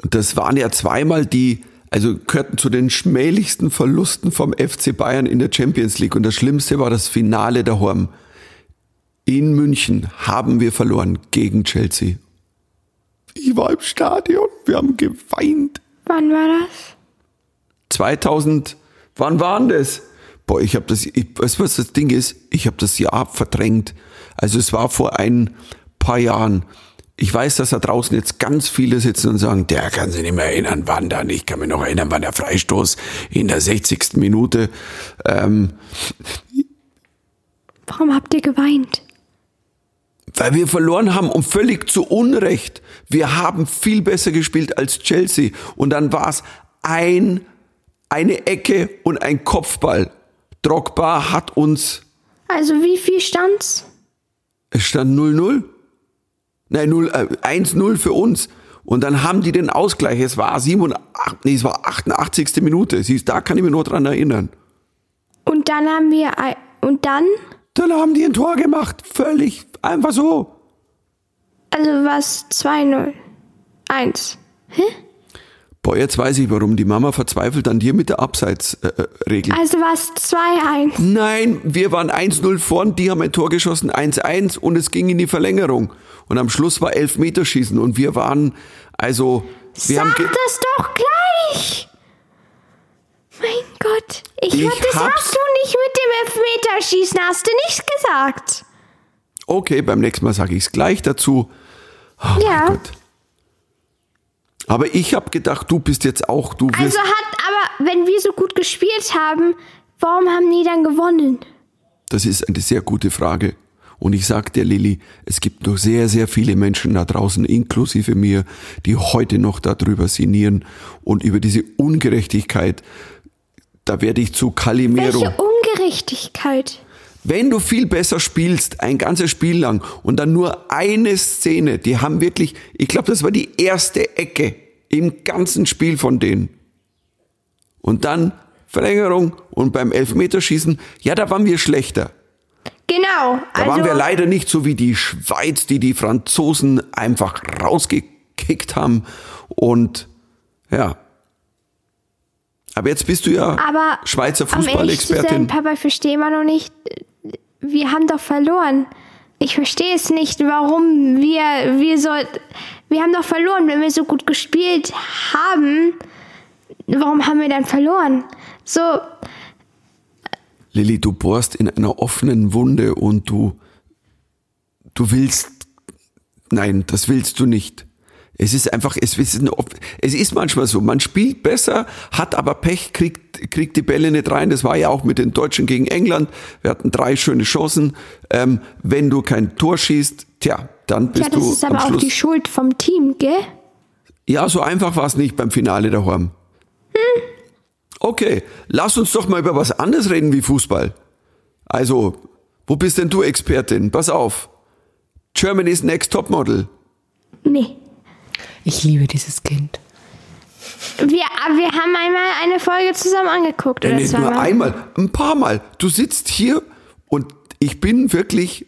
Speaker 1: Und das waren ja zweimal die, also gehörten zu den schmählichsten Verlusten vom FC Bayern in der Champions League. Und das Schlimmste war das Finale daheim. In München haben wir verloren gegen Chelsea. Ich war im Stadion, wir haben geweint.
Speaker 2: Wann war das?
Speaker 1: 2000, wann waren das? Boah, ich habe das, ich, weißt du, was das Ding ist? Ich habe das Jahr verdrängt. Also es war vor ein paar Jahren. Ich weiß, dass da draußen jetzt ganz viele sitzen und sagen, der kann sich nicht mehr erinnern, wann dann. Ich kann mich noch erinnern, wann der Freistoß in der 60. Minute. Ähm,
Speaker 2: Warum habt ihr geweint?
Speaker 1: weil wir verloren haben und völlig zu Unrecht. Wir haben viel besser gespielt als Chelsea. Und dann war es ein, eine Ecke und ein Kopfball. Drogba hat uns
Speaker 2: Also wie viel stand's?
Speaker 1: Es stand 0-0. Nein, 0, äh, 1-0 für uns. Und dann haben die den Ausgleich. Es war 87, nee, es war 88. Minute. Siehst, da kann ich mich nur dran erinnern.
Speaker 2: Und dann haben wir und dann
Speaker 1: Dann haben die ein Tor gemacht. Völlig einfach so.
Speaker 2: also was 2-0. 1.
Speaker 1: Boah, jetzt weiß ich, warum die Mama verzweifelt an dir mit der Abseitsregel.
Speaker 2: Also war es 2-1.
Speaker 1: Nein, wir waren 1-0 vorn, die haben ein Tor geschossen, 1-1 und es ging in die Verlängerung. Und am Schluss war Elfmeterschießen und wir waren, also, wir haben
Speaker 2: Sag
Speaker 1: ge-
Speaker 2: das doch gleich! Mein Gott, ich,
Speaker 1: Ich
Speaker 2: hab, das hast du nicht mit dem Elfmeterschießen, hast du nicht gesagt.
Speaker 1: Okay, beim nächsten Mal sage ich es gleich dazu. Oh
Speaker 2: Ja.
Speaker 1: mein Gott. Aber ich habe gedacht, du bist jetzt auch, du wirst.
Speaker 2: Also hat, aber wenn wir so gut gespielt haben, warum haben die dann gewonnen?
Speaker 1: das ist eine sehr gute Frage. Und ich sag dir, Lilly, es gibt noch sehr, sehr viele Menschen da draußen, inklusive mir, die heute noch darüber sinnieren und über diese Ungerechtigkeit. Da werde ich zu Calimero.
Speaker 2: Welche Ungerechtigkeit.
Speaker 1: Wenn du viel besser spielst, ein ganzes Spiel lang und dann nur eine Szene, die haben wirklich, ich glaube, das war die erste Ecke im ganzen Spiel von denen. Und dann Verlängerung und beim Elfmeterschießen, ja, da waren wir schlechter.
Speaker 2: Genau.
Speaker 1: Da
Speaker 2: also,
Speaker 1: waren wir leider nicht so wie die Schweiz, die die Franzosen einfach rausgekickt haben und ja, Aber jetzt bist du ja
Speaker 2: Aber
Speaker 1: Schweizer Fußballexpertin.
Speaker 2: sein, Papa, ich verstehe immer noch nicht. Wir haben doch verloren. Ich verstehe es nicht, warum wir, wir so. Wir haben doch verloren, wenn wir so gut gespielt haben. Warum haben wir dann verloren? So,
Speaker 1: Lilly, du bohrst in einer offenen Wunde und du, du willst, nein, das willst du nicht. Es ist einfach, es ist, ein, es ist manchmal so, man spielt besser, hat aber Pech, kriegt, kriegt die Bälle nicht rein. Das war ja auch mit den Deutschen gegen England. Wir hatten drei schöne Chancen. Ähm, wenn du kein Tor schießt, tja, dann bist
Speaker 2: ja, das
Speaker 1: du
Speaker 2: ist aber auch die Schuld vom Team, gell?
Speaker 1: Ja, so einfach war es nicht beim Finale der Horm. Okay, lass uns doch mal über was anderes reden wie Fußball. Also, wo bist denn du Expertin? Pass auf. Germany's Next Topmodel.
Speaker 2: Nee.
Speaker 3: Ich liebe dieses Kind.
Speaker 2: Wir, aber wir haben einmal eine Folge zusammen angeguckt.
Speaker 1: Ja,
Speaker 2: Oder
Speaker 1: nicht nur einmal, ein paar Mal. Du sitzt hier und ich bin wirklich,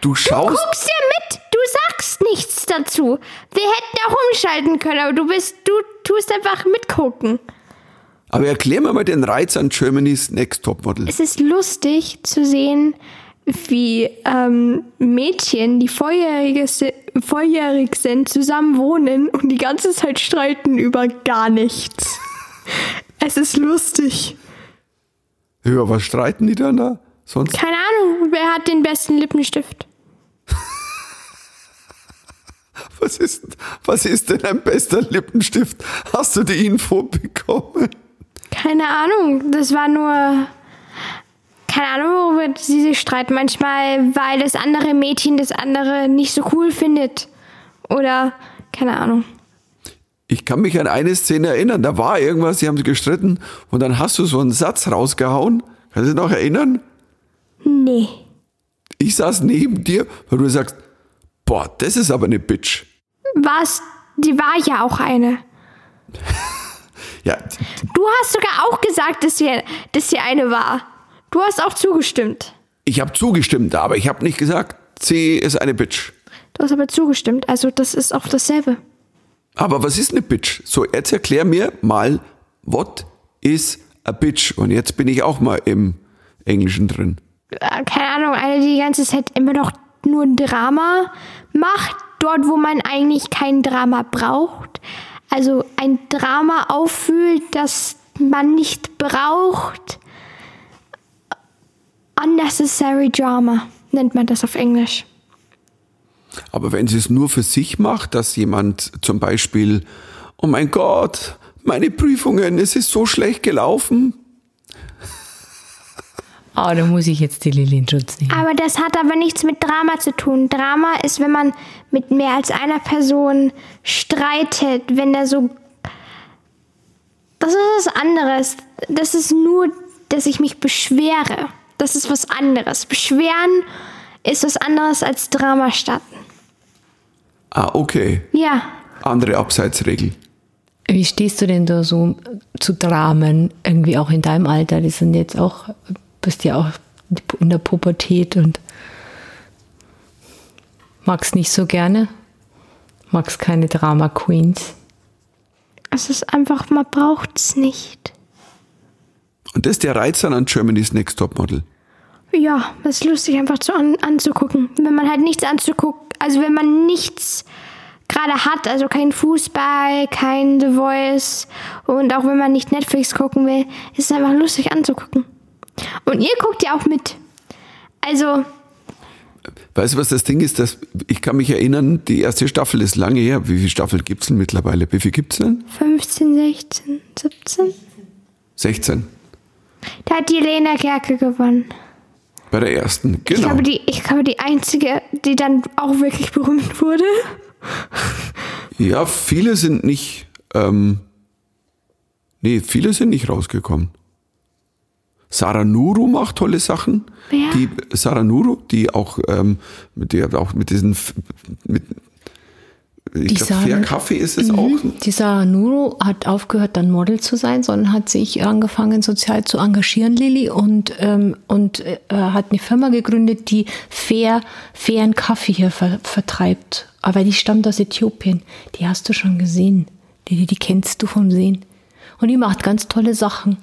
Speaker 1: du schaust.
Speaker 2: Guckst ja mit, du sagst nichts dazu. Wir hätten auch umschalten können, aber du bist, du tust einfach mitgucken.
Speaker 1: Aber erklär mir mal den Reiz an Germany's Next Topmodel.
Speaker 2: Es ist lustig zu sehen, wie ähm, Mädchen, die volljährig, si- volljährig sind, zusammen wohnen und die ganze Zeit streiten über gar nichts. Es ist lustig.
Speaker 1: Über was streiten die dann da? Sonst?
Speaker 2: Keine Ahnung, wer hat den besten Lippenstift?
Speaker 1: Was ist, was ist denn ein bester Lippenstift? Hast du die Info bekommen?
Speaker 2: Keine Ahnung, das war nur. Keine Ahnung, worüber sie sich streiten. Manchmal, weil das andere Mädchen das andere nicht so cool findet. Oder, keine Ahnung.
Speaker 1: Ich kann mich an eine Szene erinnern, da war irgendwas, sie haben sich gestritten und dann hast du so einen Satz rausgehauen. Kannst du dich noch erinnern?
Speaker 2: Nee.
Speaker 1: Ich saß neben dir, weil du sagst, boah, das ist aber eine Bitch.
Speaker 2: Was? Die war ja auch eine.
Speaker 1: Ja,
Speaker 2: Du hast sogar auch gesagt, dass sie, dass sie eine war. Du hast auch zugestimmt.
Speaker 1: ich habe zugestimmt, aber ich habe nicht gesagt, sie ist eine Bitch.
Speaker 2: Du hast aber zugestimmt. Also, das ist auch dasselbe.
Speaker 1: Aber was ist eine Bitch? So, jetzt erklär mir mal, what is a bitch? Und jetzt bin ich auch mal im Englischen drin.
Speaker 2: Äh, Keine Ahnung, eine, die die ganze Zeit immer noch nur ein Drama macht. Dort, wo man eigentlich kein Drama braucht. Also ein Drama auffühlt, das man nicht braucht. Unnecessary Drama nennt man das auf Englisch.
Speaker 1: Aber wenn sie es nur für sich macht, dass jemand zum Beispiel, oh mein Gott, meine Prüfungen, es ist so schlecht gelaufen.
Speaker 3: Ah, da muss ich jetzt die Lilly in Schutz nehmen.
Speaker 2: Aber das hat aber nichts mit Drama zu tun. Drama ist, wenn man mit mehr als einer Person streitet, wenn da so. Das ist was anderes. Das ist nur, dass ich mich beschwere. Das ist was anderes. Beschweren ist was anderes als Drama starten.
Speaker 1: Ah, okay.
Speaker 2: Ja.
Speaker 1: Andere Abseitsregel.
Speaker 3: Wie stehst du denn da so zu Dramen, irgendwie auch in deinem Alter? Die sind jetzt auch, bist ja auch in der Pubertät und magst nicht so gerne? Magst keine Drama Queens?
Speaker 2: Es ist einfach, man braucht es nicht.
Speaker 1: Und das ist der Reiz dann an Germany's Next Topmodel.
Speaker 2: Ja, das ist lustig einfach zu an, anzugucken. Wenn man halt nichts anzugucken, also wenn man nichts gerade hat, also kein Fußball, kein The Voice und auch wenn man nicht Netflix gucken will, ist es einfach lustig anzugucken. Und ihr guckt ja auch mit. Also,
Speaker 1: Weißt du, was das Ding ist? Dass, ich kann mich erinnern, die erste Staffel ist lange her. Wie viele Staffeln gibt's denn mittlerweile? Wie viel gibt's denn?
Speaker 2: 15, 16, 17.
Speaker 1: 16.
Speaker 2: Da hat die Lena Gerke gewonnen.
Speaker 1: Bei der ersten,
Speaker 2: Ich
Speaker 1: genau.
Speaker 2: glaube, die, ich glaube, die einzige, die dann auch wirklich berühmt wurde.
Speaker 1: Ja, viele sind nicht, ähm, nee, viele sind nicht rausgekommen. Sarah Nuru macht tolle Sachen.
Speaker 2: Wer?
Speaker 1: Die Sarah Nuru, die auch, ähm, mit der auch mit diesen, mit, ich glaube, Fair Kaffee ist es auch.
Speaker 3: Die Sarah Nuro hat aufgehört, dann Model zu sein, sondern hat sich angefangen, sozial zu engagieren, Lilly, und, ähm, und äh, hat eine Firma gegründet, die fair, fairen Kaffee hier ver vertreibt. Aber die stammt aus Äthiopien. Die hast du schon gesehen. Die, die kennst du vom Sehen. Und die macht ganz tolle Sachen.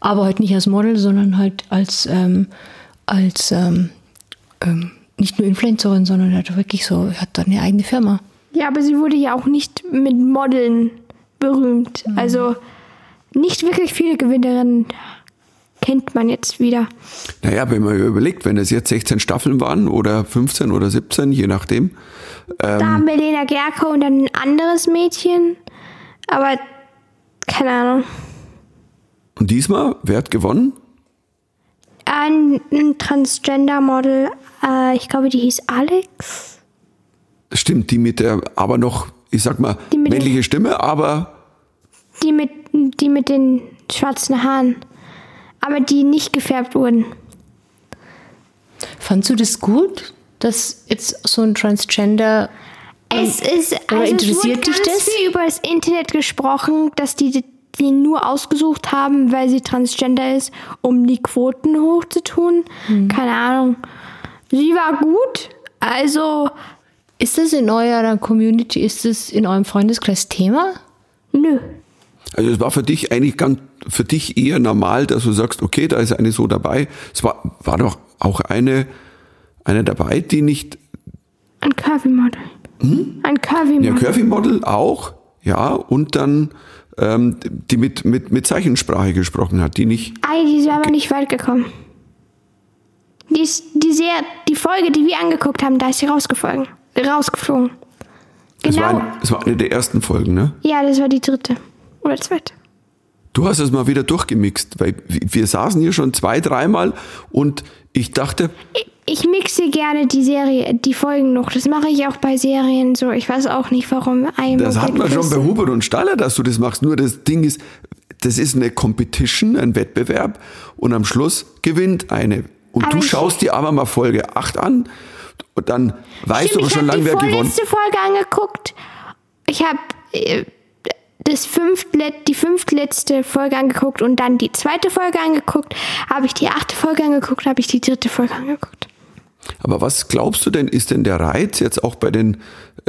Speaker 3: Aber halt nicht als Model, sondern halt als, ähm, als ähm, ähm, nicht nur Influencerin, sondern halt wirklich so, hat dann eine eigene Firma.
Speaker 2: Ja, aber sie wurde ja auch nicht mit Modeln berühmt. Also nicht wirklich viele Gewinnerinnen kennt man jetzt wieder.
Speaker 1: Naja, wenn man überlegt, wenn es jetzt 16 Staffeln waren oder 15 oder 17, je nachdem.
Speaker 2: Da haben wir Lena Gerke und dann ein anderes Mädchen. Aber keine Ahnung.
Speaker 1: Und diesmal, wer hat gewonnen?
Speaker 2: Ein, ein Transgender-Model, äh, ich glaube, die hieß Alex.
Speaker 1: Stimmt, die mit der, aber noch, ich sag mal,
Speaker 2: mit den-
Speaker 1: männliche Stimme, aber
Speaker 2: Die mit, die mit den schwarzen Haaren. Aber die nicht gefärbt wurden.
Speaker 3: Fandst du das gut, dass jetzt so ein Transgender.
Speaker 2: Es ist,
Speaker 3: oder
Speaker 2: also
Speaker 3: interessiert
Speaker 2: es wurde
Speaker 3: dich
Speaker 2: ganz
Speaker 3: das?
Speaker 2: viel über das Internet gesprochen, dass die die nur ausgesucht haben, weil sie transgender ist, um die Quoten hochzutun.
Speaker 3: Hm.
Speaker 2: Keine Ahnung. Sie war gut. Also,
Speaker 3: Ist das in eurer Community, ist das in eurem Freundeskreis Thema?
Speaker 2: nö.
Speaker 1: also es war für dich eigentlich ganz, für dich eher normal, dass du sagst, okay, da ist eine so dabei. Es war, war doch auch eine, eine dabei, die nicht,
Speaker 2: Ein Curvy-Model. Ein Curvy-Model.
Speaker 1: ja, Curvy-Model auch, ja, und dann, ähm, die mit, mit, mit Zeichensprache gesprochen hat, die nicht,
Speaker 2: Ei, die ist aber nicht weit gekommen. Die, ist, die, sehr, die Folge, die wir angeguckt haben, da ist sie rausgeflogen. Rausgeflogen. Genau.
Speaker 1: war, ein, es war eine der ersten Folgen, ne?
Speaker 2: Ja, das war die dritte. Oder zweite.
Speaker 1: Du hast es mal wieder durchgemixt, weil wir saßen hier schon zwei, dreimal und ich dachte,
Speaker 2: Ich, ich mixe gerne die Serie, die Folgen noch. Das mache ich auch bei Serien so. Ich weiß auch nicht, warum. I'm
Speaker 1: Das hat man schon bei. Hubert und Staller, dass du das machst. Nur das Ding ist, das ist eine Competition, ein Wettbewerb und am Schluss gewinnt eine. Und
Speaker 2: Aber
Speaker 1: du schaust dir aber mal Folge 8 an und dann weißt du
Speaker 2: Stimmt,
Speaker 1: aber
Speaker 2: ich
Speaker 1: schon
Speaker 2: habe
Speaker 1: lange,
Speaker 2: die
Speaker 1: wer gewonnen
Speaker 2: vorletzte Folge angeguckt. Ich habe äh, das fünftlet, die fünftletzte Folge angeguckt und dann die zweite Folge angeguckt. Habe ich die achte Folge angeguckt, habe ich die dritte Folge angeguckt.
Speaker 1: Aber was glaubst du denn, ist denn der Reiz jetzt auch bei den,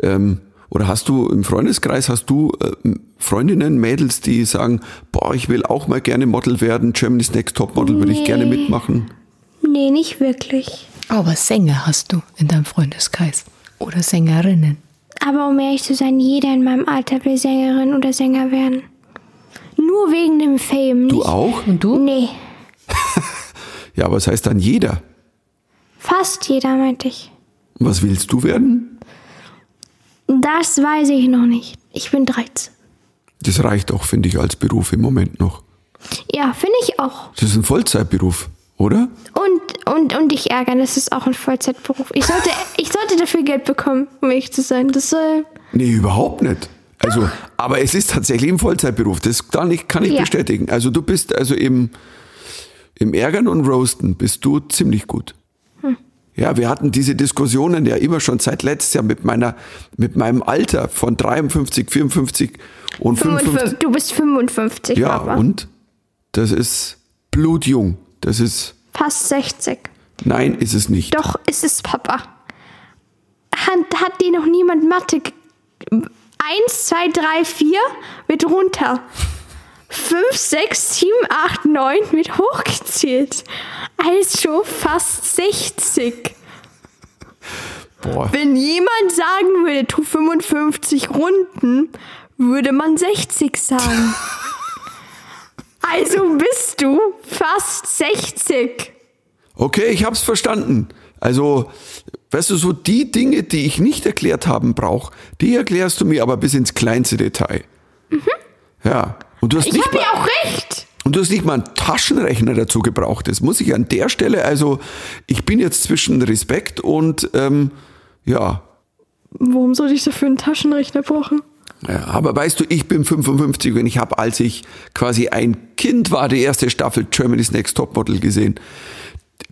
Speaker 1: ähm, oder hast du im Freundeskreis, hast du äh, Freundinnen, Mädels, die sagen, boah, ich will auch mal gerne Model werden, Germany's Next Top Model würde ich gerne
Speaker 2: Nee.
Speaker 1: mitmachen?
Speaker 2: Nee, nicht wirklich.
Speaker 3: Aber Sänger hast du in deinem Freundeskreis. Oder Sängerinnen.
Speaker 2: Aber um ehrlich zu sein, jeder in meinem Alter will Sängerin oder Sänger werden. Nur wegen dem Fame.
Speaker 1: Du
Speaker 2: nicht,
Speaker 1: auch?
Speaker 3: Und du?
Speaker 2: Nee,
Speaker 1: Ja, aber es heißt dann jeder.
Speaker 2: fast jeder, meinte ich.
Speaker 1: Was willst du werden?
Speaker 2: Das weiß ich noch nicht. Ich bin 13.
Speaker 1: Das reicht auch, finde ich, als Beruf im Moment noch.
Speaker 2: Ja, finde ich auch.
Speaker 1: Das ist ein Vollzeitberuf, oder?
Speaker 2: Und, und, und dich ärgern, das ist auch ein Vollzeitberuf. Ich sollte, ich sollte dafür Geld bekommen, um ehrlich zu sein. Das soll.
Speaker 1: Nee, überhaupt nicht. Also, aber es ist tatsächlich ein Vollzeitberuf. Das kann ich, kann ich
Speaker 2: Ja.
Speaker 1: bestätigen. Also du bist also im, im Ärgern und Roasten bist du ziemlich gut. Ja, wir hatten diese Diskussionen ja immer schon seit letztes Jahr mit meiner, mit meinem Alter von 53, 54 und 55.
Speaker 2: 55, du bist 55,
Speaker 1: Ja,
Speaker 2: Papa.
Speaker 1: und das ist blutjung. Das ist,
Speaker 2: Fast 60.
Speaker 1: nein, ist es nicht.
Speaker 2: Doch, ist es Papa. Hat, hat dir noch niemand Mathe? Eins, zwei, drei, vier wird runter. Fünf, sechs, sieben, acht, neun wird hochgezählt. Also fast 60.
Speaker 1: Boah.
Speaker 2: Wenn jemand sagen würde, tu 55 Runden, würde man 60 sagen. Also bist du fast 60.
Speaker 1: Okay, ich hab's verstanden. Also, weißt du, so die Dinge, die ich nicht erklärt haben brauche, die erklärst du mir aber bis ins kleinste Detail. Ja. Und du hast
Speaker 2: Ich
Speaker 1: nicht
Speaker 2: habe ja auch recht.
Speaker 1: und du hast nicht mal einen Taschenrechner dazu gebraucht. Das muss ich an der Stelle, also ich bin jetzt zwischen Respekt und ähm, ja.
Speaker 2: Warum soll ich dafür einen Taschenrechner brauchen?
Speaker 1: Ja. Aber weißt du, ich bin 55 und ich habe, als ich quasi ein Kind war, die erste Staffel Germany's Next Topmodel gesehen.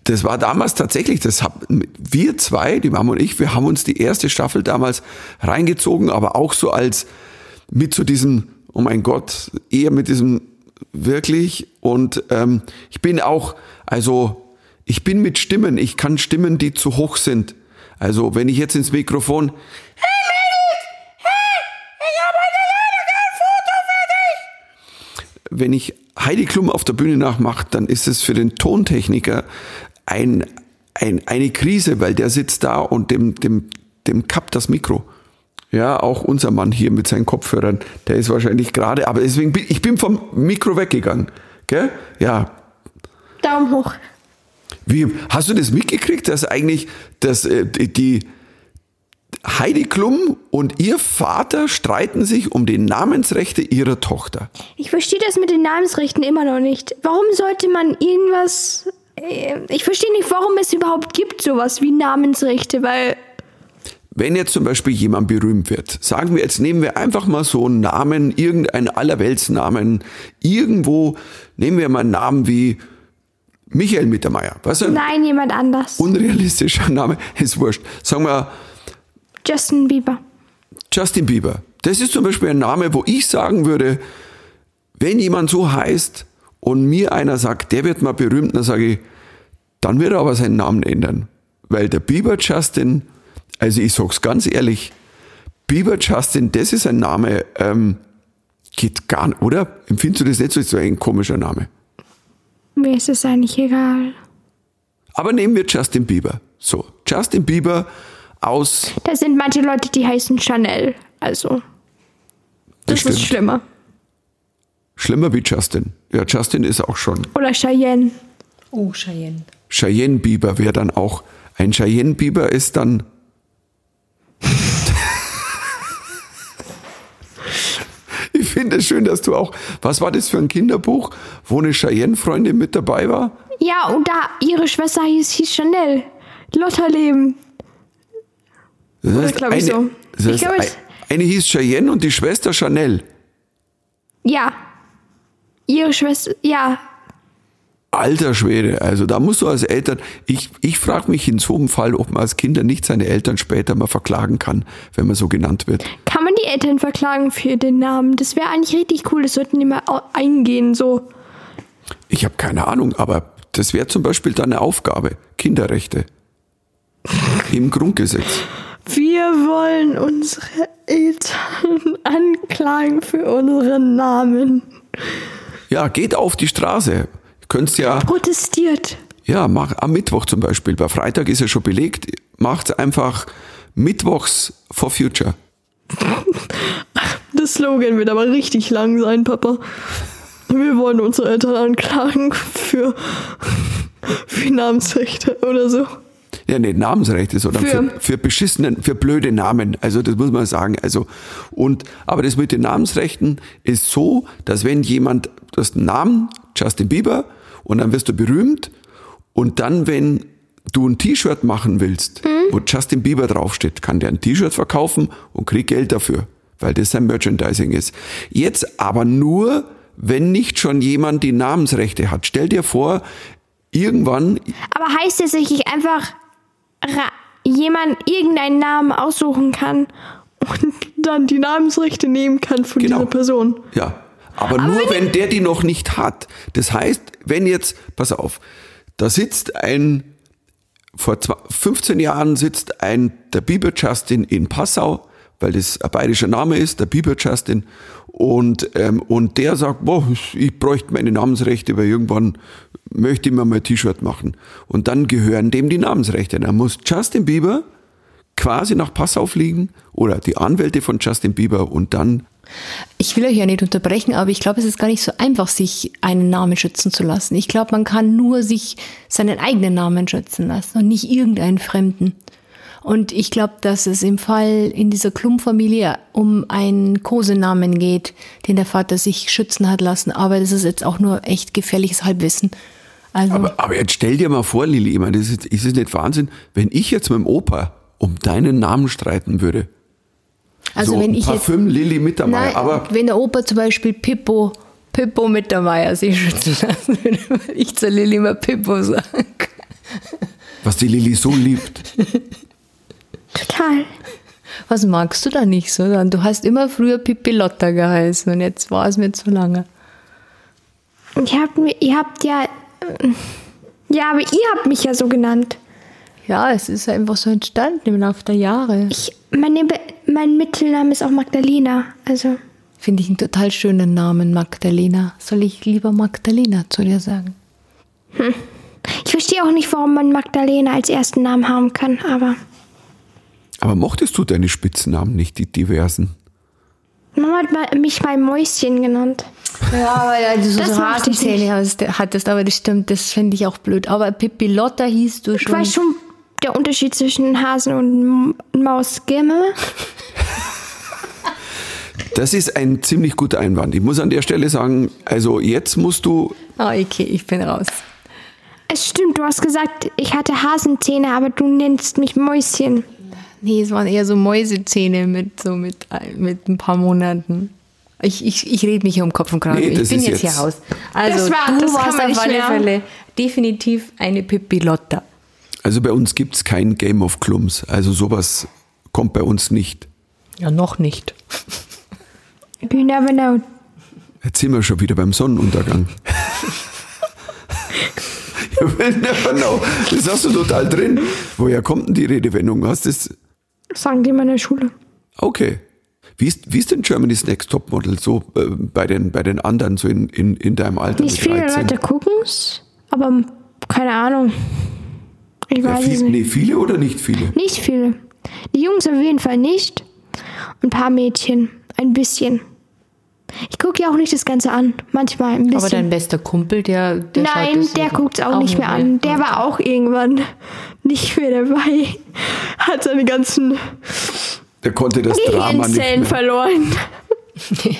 Speaker 1: Das war damals tatsächlich, das hab, wir zwei, die Mama und ich, wir haben uns die erste Staffel damals reingezogen, aber auch so als mit so diesem, oh mein Gott, eher mit diesem wirklich und ähm, ich bin auch, also ich bin mit Stimmen, ich kann Stimmen, die zu hoch sind. Also wenn ich jetzt ins Mikrofon, wenn ich Heidi Klum auf der Bühne nachmache, dann ist es für den Tontechniker ein, ein, eine Krise, weil der sitzt da und dem, dem, dem kappt das Mikro. Ja, auch unser Mann hier mit seinen Kopfhörern, der ist wahrscheinlich gerade, aber deswegen bin ich bin vom Mikro weggegangen. Gell? Ja.
Speaker 2: Daumen hoch.
Speaker 1: Wie, hast du das mitgekriegt, dass eigentlich dass, äh, die Heidi Klum und ihr Vater streiten sich um die Namensrechte ihrer Tochter?
Speaker 2: Ich verstehe das mit den Namensrechten immer noch nicht. Warum sollte man irgendwas. äh, Ich verstehe nicht, warum es überhaupt gibt, sowas wie Namensrechte, weil.
Speaker 1: Wenn jetzt zum Beispiel jemand berühmt wird, sagen wir jetzt, nehmen wir einfach mal so einen Namen, irgendeinen Allerweltsnamen, irgendwo, nehmen wir mal einen Namen wie Michael Mittermeier. Was ein
Speaker 2: Nein, jemand anders.
Speaker 1: unrealistischer Name, ist wurscht. Sagen wir
Speaker 2: Justin Bieber.
Speaker 1: Justin Bieber. Das ist zum Beispiel ein Name, wo ich sagen würde, wenn jemand so heißt und mir einer sagt, der wird mal berühmt, dann sage ich, dann wird er aber seinen Namen ändern. Weil der Bieber Justin, also ich sag's ganz ehrlich, Bieber Justin, das ist ein Name, ähm, geht gar nicht, oder? Empfindest du das nicht so, ist so ein komischer Name?
Speaker 2: Mir ist es eigentlich egal.
Speaker 1: Aber nehmen wir Justin Bieber. So, Justin Bieber aus,
Speaker 2: Da sind manche Leute, die heißen Chanel. Also. Das
Speaker 1: stimmt.
Speaker 2: ist schlimmer.
Speaker 1: schlimmer wie Justin. Ja, Justin ist auch schon.
Speaker 2: Oder Cheyenne.
Speaker 3: Oh, Cheyenne.
Speaker 1: Cheyenne Bieber wäre dann auch. Ein Cheyenne Bieber ist dann. ich finde es schön, dass du auch. Was war das für ein Kinderbuch, wo eine Cheyenne-Freundin mit dabei war?
Speaker 2: Ja, und da ihre Schwester hieß, hieß Chanel. Lotterleben.
Speaker 1: Das heißt,
Speaker 2: glaub ich
Speaker 1: eine,
Speaker 2: so.
Speaker 1: Das
Speaker 2: Ich
Speaker 1: heißt,
Speaker 2: glaub,
Speaker 1: ein-
Speaker 2: es-
Speaker 1: eine hieß Cheyenne und die Schwester Chanel.
Speaker 2: Ja. Ihre Schwester, ja.
Speaker 1: Alter Schwede, also da musst du als Eltern, ich, ich frage mich in so einem Fall, ob man als Kinder nicht seine Eltern später mal verklagen kann, wenn man so genannt wird.
Speaker 2: Kann man die Eltern verklagen für den Namen? Das wäre eigentlich richtig cool. Das sollten die mal eingehen, so.
Speaker 1: Ich habe keine Ahnung, aber das wäre zum Beispiel deine Aufgabe. Kinderrechte. Im Grundgesetz.
Speaker 2: Wir wollen unsere Eltern anklagen für unseren Namen.
Speaker 1: Ja, geht auf die Straße. Ihr könnt's ja,
Speaker 2: Protestiert.
Speaker 1: ja, mach am Mittwoch zum Beispiel. Bei Freitag ist ja schon belegt. Macht einfach Mittwochs for Future.
Speaker 2: Das Slogan wird aber richtig lang sein, Papa. Wir wollen unsere Eltern anklagen für, für Namensrechte oder so.
Speaker 1: Ja, nicht Namensrechte, sondern für,
Speaker 2: Für-
Speaker 1: für beschissenen, für blöde Namen. Also das muss man sagen. Also und aber das mit den Namensrechten ist so, dass wenn jemand das Namen Justin Bieber und dann wirst du berühmt und dann wenn du ein T-Shirt machen willst, wo Justin Bieber draufsteht, kann der ein T-Shirt verkaufen und kriegt Geld dafür, weil das sein Merchandising ist. Jetzt aber nur, wenn nicht schon jemand die Namensrechte hat. Stell dir vor, irgendwann
Speaker 2: Aber heißt es, ich einfach jemand irgendeinen Namen aussuchen kann und dann die Namensrechte nehmen kann von
Speaker 1: Genau.
Speaker 2: dieser Person?
Speaker 1: Ja, aber, nur wenn der die noch nicht hat. Das heißt, wenn jetzt, pass auf, da sitzt ein, vor zwei- 15 Jahren sitzt ein, der Bieber Justin in Passau, weil das ein bayerischer Name ist, der Bieber Justin, und, ähm, und der sagt, boah, ich bräuchte meine Namensrechte, weil irgendwann möchte ich mir mal T-Shirt machen. Und dann gehören dem die Namensrechte. Dann muss Justin Bieber quasi nach Passau fliegen oder die Anwälte von Justin Bieber und dann
Speaker 3: Ich will euch ja nicht unterbrechen, aber ich glaube, es ist gar nicht so einfach, sich einen Namen schützen zu lassen. Ich glaube, man kann nur sich seinen eigenen Namen schützen lassen und nicht irgendeinen fremden. Und ich glaube, dass es im Fall in dieser Klum-Familie um einen Kosenamen geht, den der Vater sich schützen hat lassen. Aber das ist jetzt auch nur echt gefährliches Halbwissen. Also,
Speaker 1: Aber, aber jetzt stell dir mal vor, Lili, ich meine, das ist, ist es nicht Wahnsinn, wenn ich jetzt mit dem Opa um deinen Namen streiten würde?
Speaker 3: also
Speaker 1: so
Speaker 3: wenn ich jetzt,
Speaker 1: Parfüm Lili Mittermeier,
Speaker 3: nein,
Speaker 1: aber
Speaker 3: wenn der Opa zum Beispiel Pippo, Pippo Mittermeier sich schützen lassen würde, würde ich zu Lilly mal Pippo sagen.
Speaker 1: was die Lili so liebt.
Speaker 2: Total.
Speaker 3: Was magst du da nicht so? Du hast immer früher Pippi Lotta geheißen und jetzt war es mir zu lange.
Speaker 2: Und ihr habt, mir- ihr habt ja. Ja, aber ihr habt mich ja so genannt.
Speaker 3: Ja, es ist einfach so entstanden im Laufe der Jahre.
Speaker 2: Ich, meine, mein Mittelname ist auch Magdalena. Also,
Speaker 3: Finde ich einen total schönen Namen, Magdalena. Soll ich lieber Magdalena zu dir sagen?
Speaker 2: Ich verstehe auch nicht, warum man Magdalena als ersten Namen haben kann, aber
Speaker 1: Aber mochtest du deine Spitzennamen nicht, die diversen?
Speaker 2: Mama hat mich mal Mäuschen genannt.
Speaker 3: Ja, weil du so
Speaker 2: ich
Speaker 3: Ratenzähne hast- hattest, aber das stimmt, das finde ich auch blöd. Aber Pippi Lotta hieß du
Speaker 2: Ich
Speaker 3: schon.
Speaker 2: weiß schon der Unterschied zwischen Hasen und Maus. Gimme.
Speaker 1: Das ist ein ziemlich guter Einwand. Ich muss an der Stelle sagen, also jetzt musst du,
Speaker 3: Ah, okay, ich bin raus.
Speaker 2: Es stimmt, du hast gesagt, ich hatte Hasenzähne, aber du nennst mich Mäuschen.
Speaker 3: Nee, es waren eher so Mäusezähne mit so mit, mit ein paar Monaten. Ich, ich, ich rede mich hier um Kopf und Kragen.
Speaker 1: Nee,
Speaker 3: ich bin jetzt,
Speaker 1: jetzt-
Speaker 3: hier raus. Also
Speaker 2: Das war-
Speaker 3: du warst auf alle. Fälle definitiv eine Pippi Lotta.
Speaker 1: also bei uns gibt's kein Game of Clumps. Also sowas kommt bei uns nicht.
Speaker 3: Ja, noch nicht.
Speaker 2: You never know.
Speaker 1: Jetzt sind wir schon wieder beim Sonnenuntergang. you will never know. Das hast du total drin. Woher kommt denn die Redewendung? Hast das?
Speaker 2: Sagen die in meiner Schule.
Speaker 1: Okay. Wie ist, wie ist denn Germany's Next Topmodel so äh, bei, den, bei den anderen, so in, in, in deinem Alter?
Speaker 2: Nicht viele
Speaker 1: 13?
Speaker 2: Leute gucken's, aber keine Ahnung. Ich
Speaker 1: Ja,
Speaker 2: weiß
Speaker 1: viel,
Speaker 2: es nicht.
Speaker 1: nee, viele oder nicht viele?
Speaker 2: Nicht viele. Die Jungs auf jeden Fall nicht. Ein paar Mädchen. Ein bisschen. Ich gucke ja auch nicht das Ganze an. Manchmal ein bisschen.
Speaker 3: Aber dein bester Kumpel, der, der schaut
Speaker 2: Nein,
Speaker 3: das
Speaker 2: der guckt es auch, nicht mehr an. Der war auch irgendwann nicht mehr dabei. Hat seine ganzen
Speaker 1: Der konnte das Drama nicht
Speaker 2: Gehirnzellen
Speaker 1: mehr.
Speaker 2: verloren.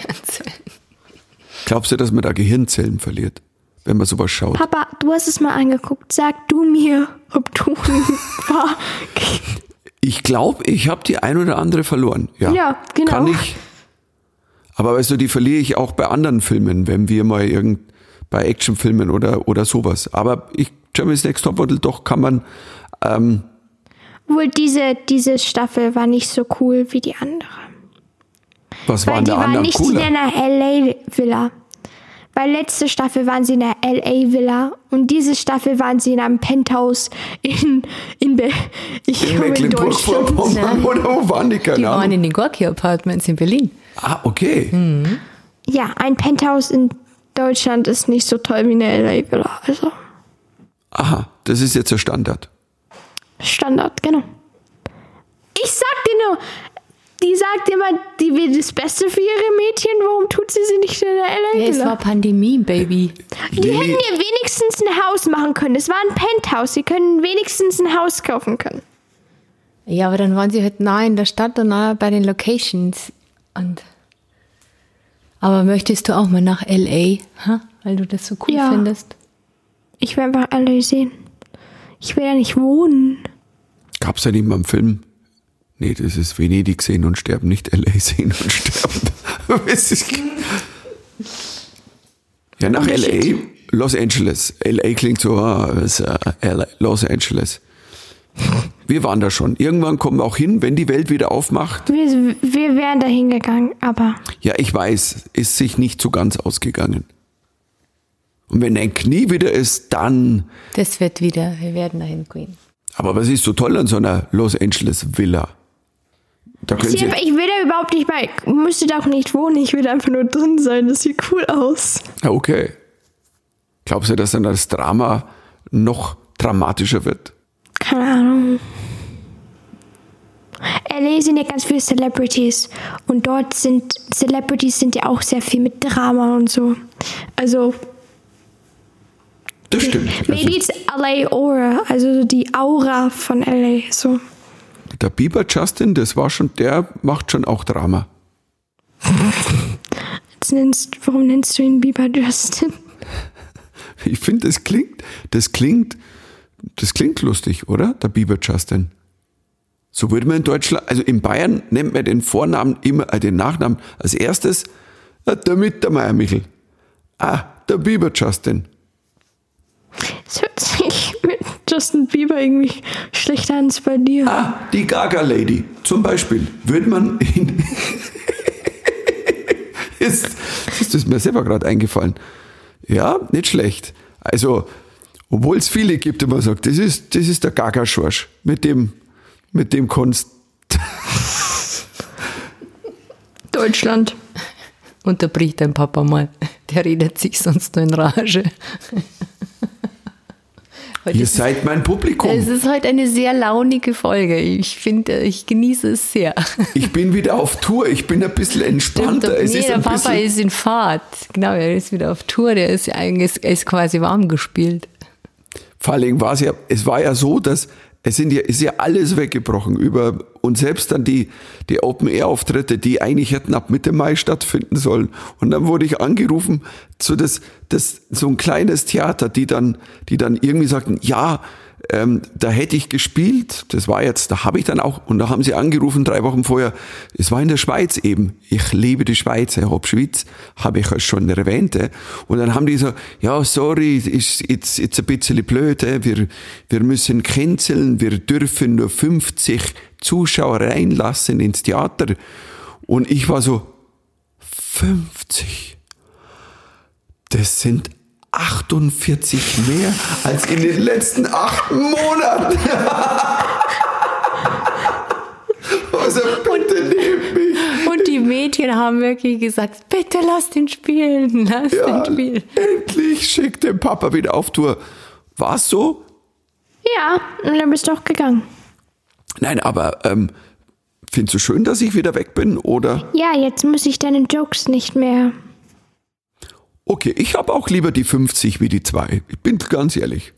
Speaker 1: Glaubst du, dass man da Gehirnzellen verliert, wenn man sowas schaut?
Speaker 2: Papa, du hast es mal angeguckt. Sag du mir, ob du war.
Speaker 1: Ich glaube, ich habe die ein oder andere verloren. Ja,
Speaker 2: Ja, genau.
Speaker 1: Kann ich. Aber weißt du, die verliere ich auch bei anderen Filmen, wenn wir mal irgend bei Actionfilmen oder, oder sowas. Aber ich, Germany's Next Topmodel, doch kann man, ähm,
Speaker 2: Wohl diese, diese Staffel war nicht so cool wie die andere.
Speaker 1: was waren
Speaker 2: die
Speaker 1: der
Speaker 2: waren
Speaker 1: anderen
Speaker 2: nicht in
Speaker 1: cooler?
Speaker 2: einer LA-Villa. Weil letzte Staffel waren sie in einer LA-Villa und diese Staffel waren sie in einem Penthouse in, in, Be ich
Speaker 1: In
Speaker 2: in.
Speaker 1: Mecklenburg-Vorpommern oder wo waren die? Keine
Speaker 3: Die waren
Speaker 1: Ahnung.
Speaker 3: in den Gorki Apartments in Berlin.
Speaker 1: Ah, okay.
Speaker 2: Ja, ein Penthouse in Deutschland ist nicht so toll wie eine LA-Villa. Also
Speaker 1: Aha, das ist jetzt der Standard.
Speaker 2: Standard, genau. Ich sag dir nur, die sagt immer, die will das Beste für ihre Mädchen. Warum tut sie sie nicht in der
Speaker 3: Ja, es war? Pandemie, Baby.
Speaker 2: die
Speaker 1: Lilly-
Speaker 2: hätten ihr wenigstens ein Haus machen können. Es war ein Penthouse. Sie können wenigstens ein Haus kaufen können.
Speaker 3: Ja, aber dann waren sie halt nah in der Stadt und nah bei den Locations. Und aber möchtest du auch mal nach LA, ha? weil du das so cool
Speaker 2: Ja.
Speaker 3: findest?
Speaker 2: Ich will einfach LA sehen. Ich will ja nicht wohnen.
Speaker 1: Gab's da nicht mal einen Film? Nee, das ist Venedig sehen und sterben, nicht L.A. sehen und sterben. Ja, nach L.A., Los Angeles. L.A. klingt so, ah, es ist, äh, Los Angeles. Wir waren da schon. Irgendwann kommen wir auch hin, wenn die Welt wieder aufmacht.
Speaker 2: Wir, wir wären da hingegangen, aber
Speaker 1: Ja, ich weiß, ist sich nicht so ganz ausgegangen. Und wenn dein Knie wieder ist, dann.
Speaker 3: Das wird wieder, wir werden dahin gehen.
Speaker 1: Aber was ist so toll an so einer Los Angeles Villa? Da können
Speaker 2: ich,
Speaker 1: Sie,
Speaker 2: ich will da überhaupt nicht bei. Müsste da auch nicht wohnen. Ich will einfach nur drin sein. Das sieht cool aus.
Speaker 1: Ja, okay. Glaubst du, dass dann das Drama noch dramatischer wird?
Speaker 2: Keine Ahnung. LA sind ja ganz viele Celebrities. Und dort sind Celebrities sind ja auch sehr viel mit Drama und so. Also,
Speaker 1: Das stimmt.
Speaker 2: maybe
Speaker 1: Also,
Speaker 2: it's LA Aura. Also die Aura von LA. So.
Speaker 1: der Bieber Justin, das war schon, der macht schon auch Drama.
Speaker 2: Jetzt nennst, warum nennst du ihn Bieber Justin?
Speaker 1: Ich finde, das klingt, das klingt, das klingt lustig, oder? Der Bieber Justin. So würde man in Deutschland, also in Bayern nennt man den Vornamen immer, äh, den Nachnamen als erstes, äh, der Mittermeier Michel. Ah, der Bieber Justin.
Speaker 2: Es hört sich mit Justin Bieber irgendwie schlechter an als bei dir.
Speaker 1: Ah, die Gaga Lady. Zum Beispiel würde man in. ist, ist das mir selber gerade eingefallen. Ja, nicht schlecht. Also, obwohl es viele gibt, die man sagt, das ist, das ist der Gaga Schorsch. Mit dem, mit dem Kunst.
Speaker 2: Deutschland.
Speaker 3: unterbricht dein Papa mal. Der redet sich sonst nur in Rage.
Speaker 1: Ihr seid mein Publikum.
Speaker 3: Es ist heute eine sehr launige Folge. Ich finde, ich genieße es sehr.
Speaker 1: Ich bin wieder auf Tour. Ich bin ein bisschen entspannter.
Speaker 3: Stimmt,
Speaker 1: es
Speaker 3: nee,
Speaker 1: ist
Speaker 3: der Papa ist in Fahrt. Genau, er ist wieder auf Tour. Der ist er ist quasi warm gespielt.
Speaker 1: Vor allem war es ja, es war ja so, dass es sind ja, ist ja alles weggebrochen über und selbst dann die, die Open-Air-Auftritte, die eigentlich hätten ab Mitte Mai stattfinden sollen. Und dann wurde ich angerufen zu das, das, so ein kleines Theater, die dann, die dann irgendwie sagten, ja, ähm, da hätte ich gespielt, das war jetzt, da habe ich dann auch, und da haben sie angerufen drei Wochen vorher, es war in der Schweiz eben, ich liebe die Schweiz, Herr Schweiz, habe ich schon erwähnt, äh. und dann haben die so, ja, sorry, ist jetzt, jetzt ein bisschen blöd, äh. wir, wir müssen canceln, wir dürfen nur 50 Zuschauer reinlassen ins Theater, und ich war so, 50? Das sind 48 mehr als in den letzten acht Monaten. Also bitte nehmt mich.
Speaker 3: Und die Mädchen haben wirklich gesagt, bitte lass den spielen, lass
Speaker 1: Ja,
Speaker 3: den spielen.
Speaker 1: endlich schickt den Papa wieder auf Tour. War's so?
Speaker 2: Ja, und dann bist du auch gegangen.
Speaker 1: Nein, aber ähm, findest du schön, dass ich wieder weg bin? Oder?
Speaker 2: Ja, jetzt muss ich deine Jokes nicht mehr.
Speaker 1: Okay, ich habe auch lieber die 50 wie die zwei. Ich bin ganz ehrlich.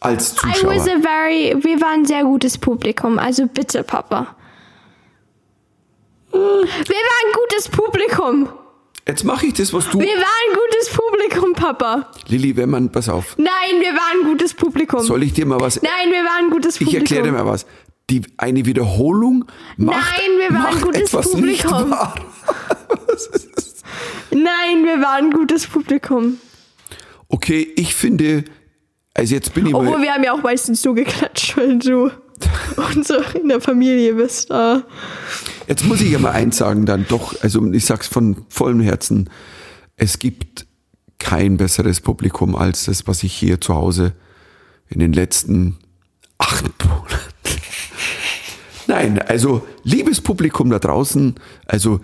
Speaker 1: Als
Speaker 2: I was
Speaker 1: Zuschauer.
Speaker 2: a very, wir waren ein sehr gutes Publikum, also bitte, Papa. Wir waren ein gutes Publikum.
Speaker 1: Jetzt mache ich das, was du.
Speaker 2: Wir waren ein gutes Publikum, Papa.
Speaker 1: Lilly, wenn man, pass auf.
Speaker 2: Nein, wir waren ein gutes Publikum.
Speaker 1: Soll ich dir mal was
Speaker 2: Nein, wir waren ein gutes
Speaker 1: Ich
Speaker 2: Publikum.
Speaker 1: erkläre dir mal was. Die, eine Wiederholung macht,
Speaker 2: Nein, wir waren ein
Speaker 1: macht
Speaker 2: gutes
Speaker 1: etwas nicht
Speaker 2: Publikum.
Speaker 1: wahr.
Speaker 2: Nein, wir waren ein gutes Publikum.
Speaker 1: Okay, ich finde, also jetzt bin ich
Speaker 2: Obwohl
Speaker 1: mal,
Speaker 2: wir haben ja auch meistens so geklatscht, weil du und so in der Familie bist. Ah.
Speaker 1: jetzt muss ich ja mal eins sagen dann doch, also ich sag's von vollem Herzen, es gibt kein besseres Publikum als das, was ich hier zu Hause in den letzten acht Monaten. Nein, also liebes Publikum da draußen, also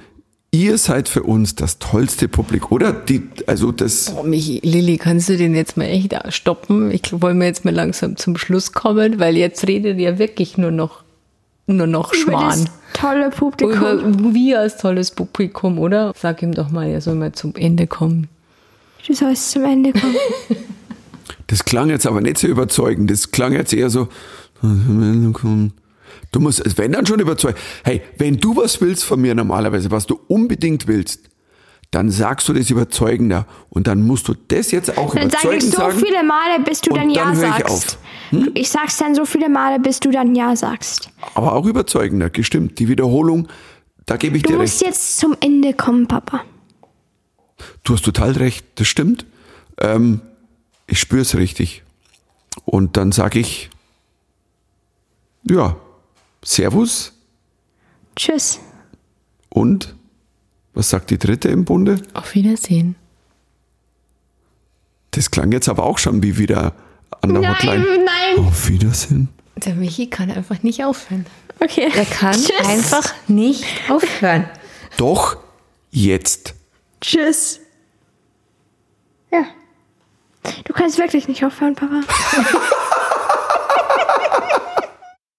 Speaker 1: ihr seid für uns das tollste Publikum, oder? Die, also das,
Speaker 3: Oh, Michi, Lilly, kannst du den jetzt mal echt stoppen? Ich wollen wir jetzt mal langsam zum Schluss kommen, weil jetzt redet ihr wirklich nur noch, nur noch
Speaker 2: Über
Speaker 3: Schwan.
Speaker 2: tolle Publikum.
Speaker 3: Über wir als tolles Publikum, oder? Sag ihm doch mal, er soll mal zum Ende kommen.
Speaker 2: Du sollst zum Ende kommen.
Speaker 1: Das klang jetzt aber nicht so überzeugend. Das klang jetzt eher so. Du musst, wenn dann schon überzeugen. Hey, wenn du was willst von mir normalerweise, was du unbedingt willst, dann sagst du das überzeugender. Und dann musst du das jetzt auch
Speaker 2: Dann sage ich
Speaker 1: überzeugend
Speaker 2: so
Speaker 1: sagen.
Speaker 2: viele Male, bis du dann Ja
Speaker 1: dann höre ich
Speaker 2: sagst.
Speaker 1: auf. Hm?
Speaker 2: Ich sag's dann so viele Male, bis du dann Ja sagst.
Speaker 1: Aber auch überzeugender, gestimmt. Die Wiederholung, da gebe ich
Speaker 2: Du
Speaker 1: dir
Speaker 2: musst
Speaker 1: recht.
Speaker 2: jetzt zum Ende kommen, Papa.
Speaker 1: Du hast total recht, das stimmt. Ähm, ich spüre es richtig. Und dann sage ich, ja, Servus
Speaker 2: Tschüss.
Speaker 1: und was sagt die dritte im Bunde?
Speaker 3: Auf Wiedersehen.
Speaker 1: Das klang jetzt aber auch schon wie wieder an der
Speaker 2: Nein,
Speaker 1: Hotline.
Speaker 2: nein.
Speaker 1: Auf Wiedersehen.
Speaker 3: Der Michi kann einfach nicht aufhören.
Speaker 2: Okay.
Speaker 3: Er kann
Speaker 2: Tschüss.
Speaker 3: einfach nicht aufhören.
Speaker 1: Doch jetzt.
Speaker 2: Tschüss. Ja. Du kannst wirklich nicht aufhören, Papa.